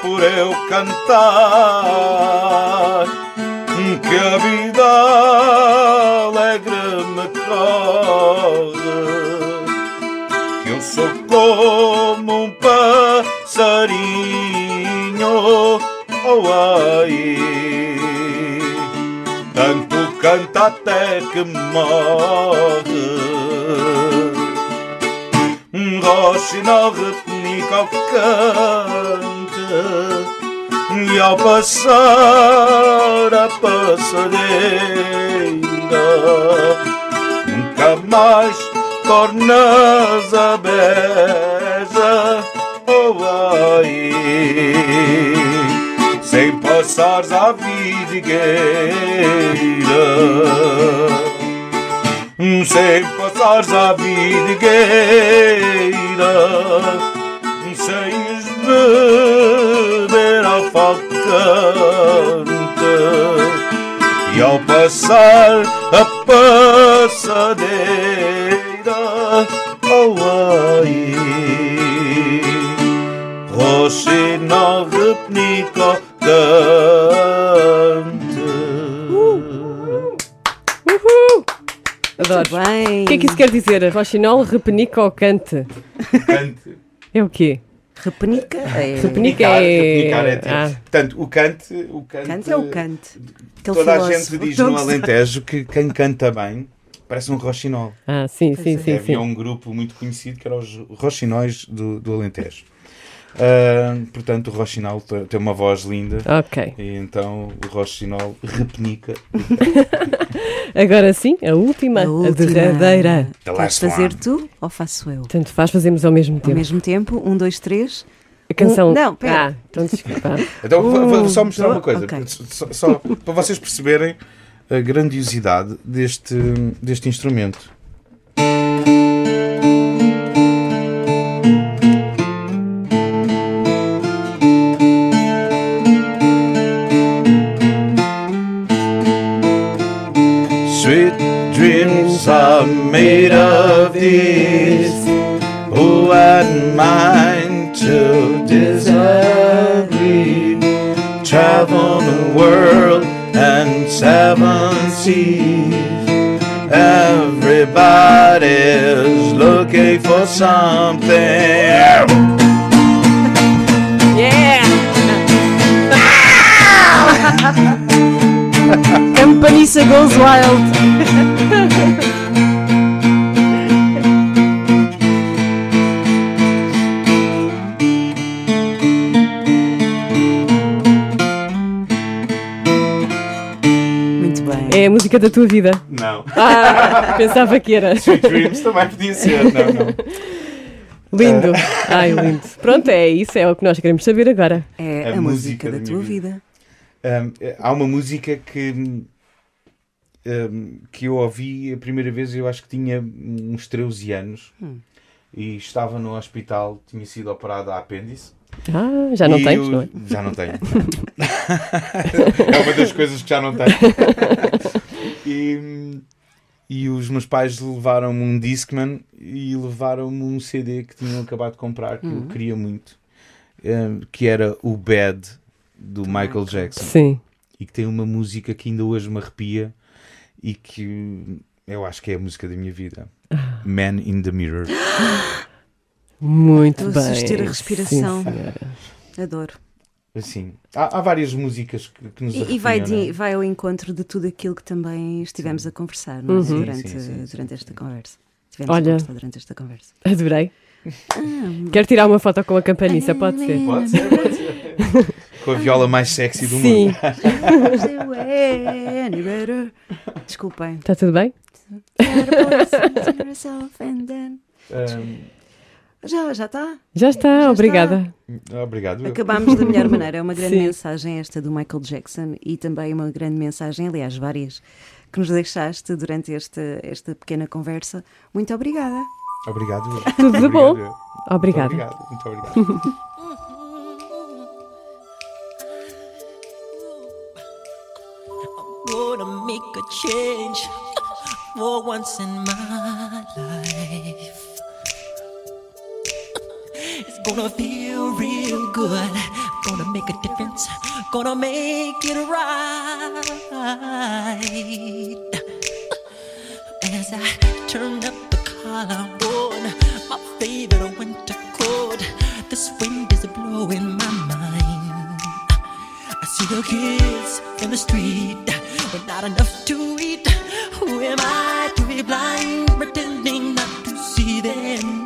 por eu cantar. Que a vida alegre me corre. Que eu sou como um passarinho oh ai tanto canta até que morre. Roxinol repenica ao cante e ao passar a passadeira nunca mais tornas a beja oh ai sem passares à vidigueira sem passares à vidigueira sem beber ao falcante e ao passar a passadeira Meira Hawaii Roxinol Repnico Uhul! Adoro. Muito bem. O que é que isso quer dizer? Rochinol, repenica ou cante? Cante. É o quê? Repenica é. Repenica Repnicar, é. repnicar é ter. Ah. Portanto, o cante, o cante, Cante é o cante. Aquele Toda a filósofo. gente diz no. Alentejo que quem canta bem parece um roxinol. Ah, sim, sim, sim, Havia sim. um grupo muito conhecido que era os roxinóis do, do Alentejo. Ah, portanto, o roxinol te- tem uma voz linda. Ok. E então o roxinol repenica. Agora sim, a última, A a, última. derradeira. The Queres last fazer one. tu ou faço eu? Tanto faz, fazemos ao mesmo Ao tempo. mesmo tempo, um, dois, três. A canção. Um- não, pera. Ah, então desculpa. Então vou- vou só mostrar Um, uma coisa, ok. só, só para vocês perceberem a grandiosidade deste, deste instrumento. Made of these. Who had mind to disagree? Travel the world and seven seas. Everybody's looking for something. Yeah! Campaniça goes wild. É a música da tua vida. Não. Ah, pensava que era. Sweet Dreams também podia ser. Não, não. Lindo. Ai, lindo. Pronto, é isso, é o que nós queremos saber agora. É A a, música música, da da, tua vida. vida. Um, há uma música que, um, que eu ouvi a primeira vez, eu acho que tinha uns 13 anos Hum. e estava no hospital, tinha sido operado a apêndice. Ah, já não E tens, eu- não é? Já não tenho. é uma das coisas que já não tenho. E, e os meus pais levaram-me um Discman e levaram-me um CD que tinham acabado de comprar, que eu Uhum. queria muito, um, que era o Bad do Michael Jackson Sim. e que tem uma música que ainda hoje me arrepia e que eu acho que é a música da minha vida. Man in the Mirror. Muito Estou bem. suster a respiração. Sim. Adoro. Assim, há, há várias músicas que, que nos E, e vai, não é? de- vai ao encontro de tudo aquilo que também estivemos a conversar não é? Uhum. durante, Sim, sim, sim, durante esta conversa. Tivemos Olha. a conversar durante esta conversa. Adorei. Ah, Quero tirar uma foto com a campaniça, pode ser? Pode ser, pode ser. Com a viola mais sexy do Sim. mundo. Desculpem. Está tudo bem? Um, Já, já está? Já está, obrigada. obrigado. Acabámos da melhor maneira. É uma grande Sim. mensagem esta do Michael Jackson e também uma grande mensagem, aliás, várias, que nos deixaste durante esta, esta pequena conversa. Muito obrigada. Obrigado. Tudo de bom. Obrigado. Obrigada. Muito obrigado. Muito obrigado. gonna make a change for once in my life. It's gonna feel real good. Gonna make a difference. Gonna make it right. As I turn up the collar on my favorite winter coat, this wind is blowing my mind. I see the kids in the street, but not enough to eat. Who am I to be blind, pretending not to see their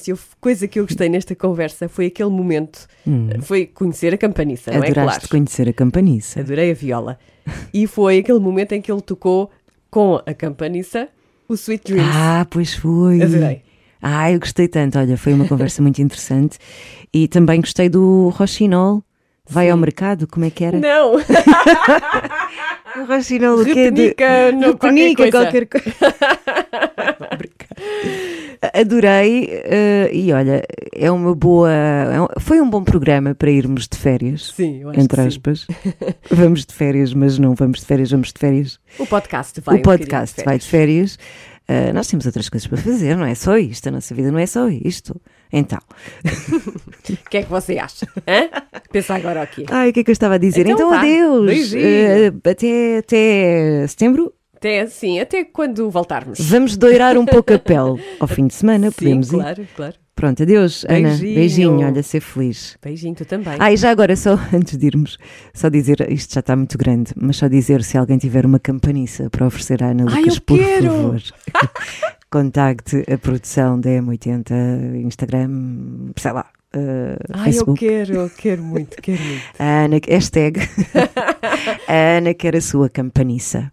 se houve coisa que eu gostei nesta conversa foi aquele momento, Hum. foi conhecer a campaniça, não é? Adoraste Claro. conhecer a campaniça. Adorei a viola. E foi aquele momento em que ele tocou com a campaniça o Sweet Dreams. Ah, pois foi. Adorei. Ah, eu gostei tanto. Olha, foi uma conversa muito interessante. E também gostei do Rochinol. Vai ao mercado, como é que era? Não! o Rochinol, o quê? De- Repenica Repenica qualquer qualquer coisa. Adorei uh, e olha, é uma boa. é um- foi um bom programa para irmos de férias. Sim, eu acho entre que sim. aspas. vamos de férias, mas não vamos de férias, vamos de férias. O podcast vai o podcast vai de férias. Uh, nós temos outras coisas para fazer, não é só isto. A nossa vida não é só isto. Então. O que é que você acha? Hã? Pensa agora aqui. Ai, o que é que eu estava a dizer? Então Então, adeus. Uh, até, até setembro. Até, sim, até quando voltarmos. Vamos doirar um pouco a pele ao fim de semana. Sim, podemos claro, ir. claro. Pronto, adeus, Ana. Beijinho. Beijinho, olha, ser feliz. Beijinho, tu também. Ah, e já agora, só antes de irmos, só dizer, isto já está muito grande, mas só dizer se alguém tiver uma campaniça para oferecer à Ana Ai, Lucas, eu por quero! favor. Contacte a produção da M80, Instagram, sei lá, uh, Ai, eu Facebook. quero, eu quero muito, quero muito. A Ana, hashtag, a Ana quer a sua campaniça.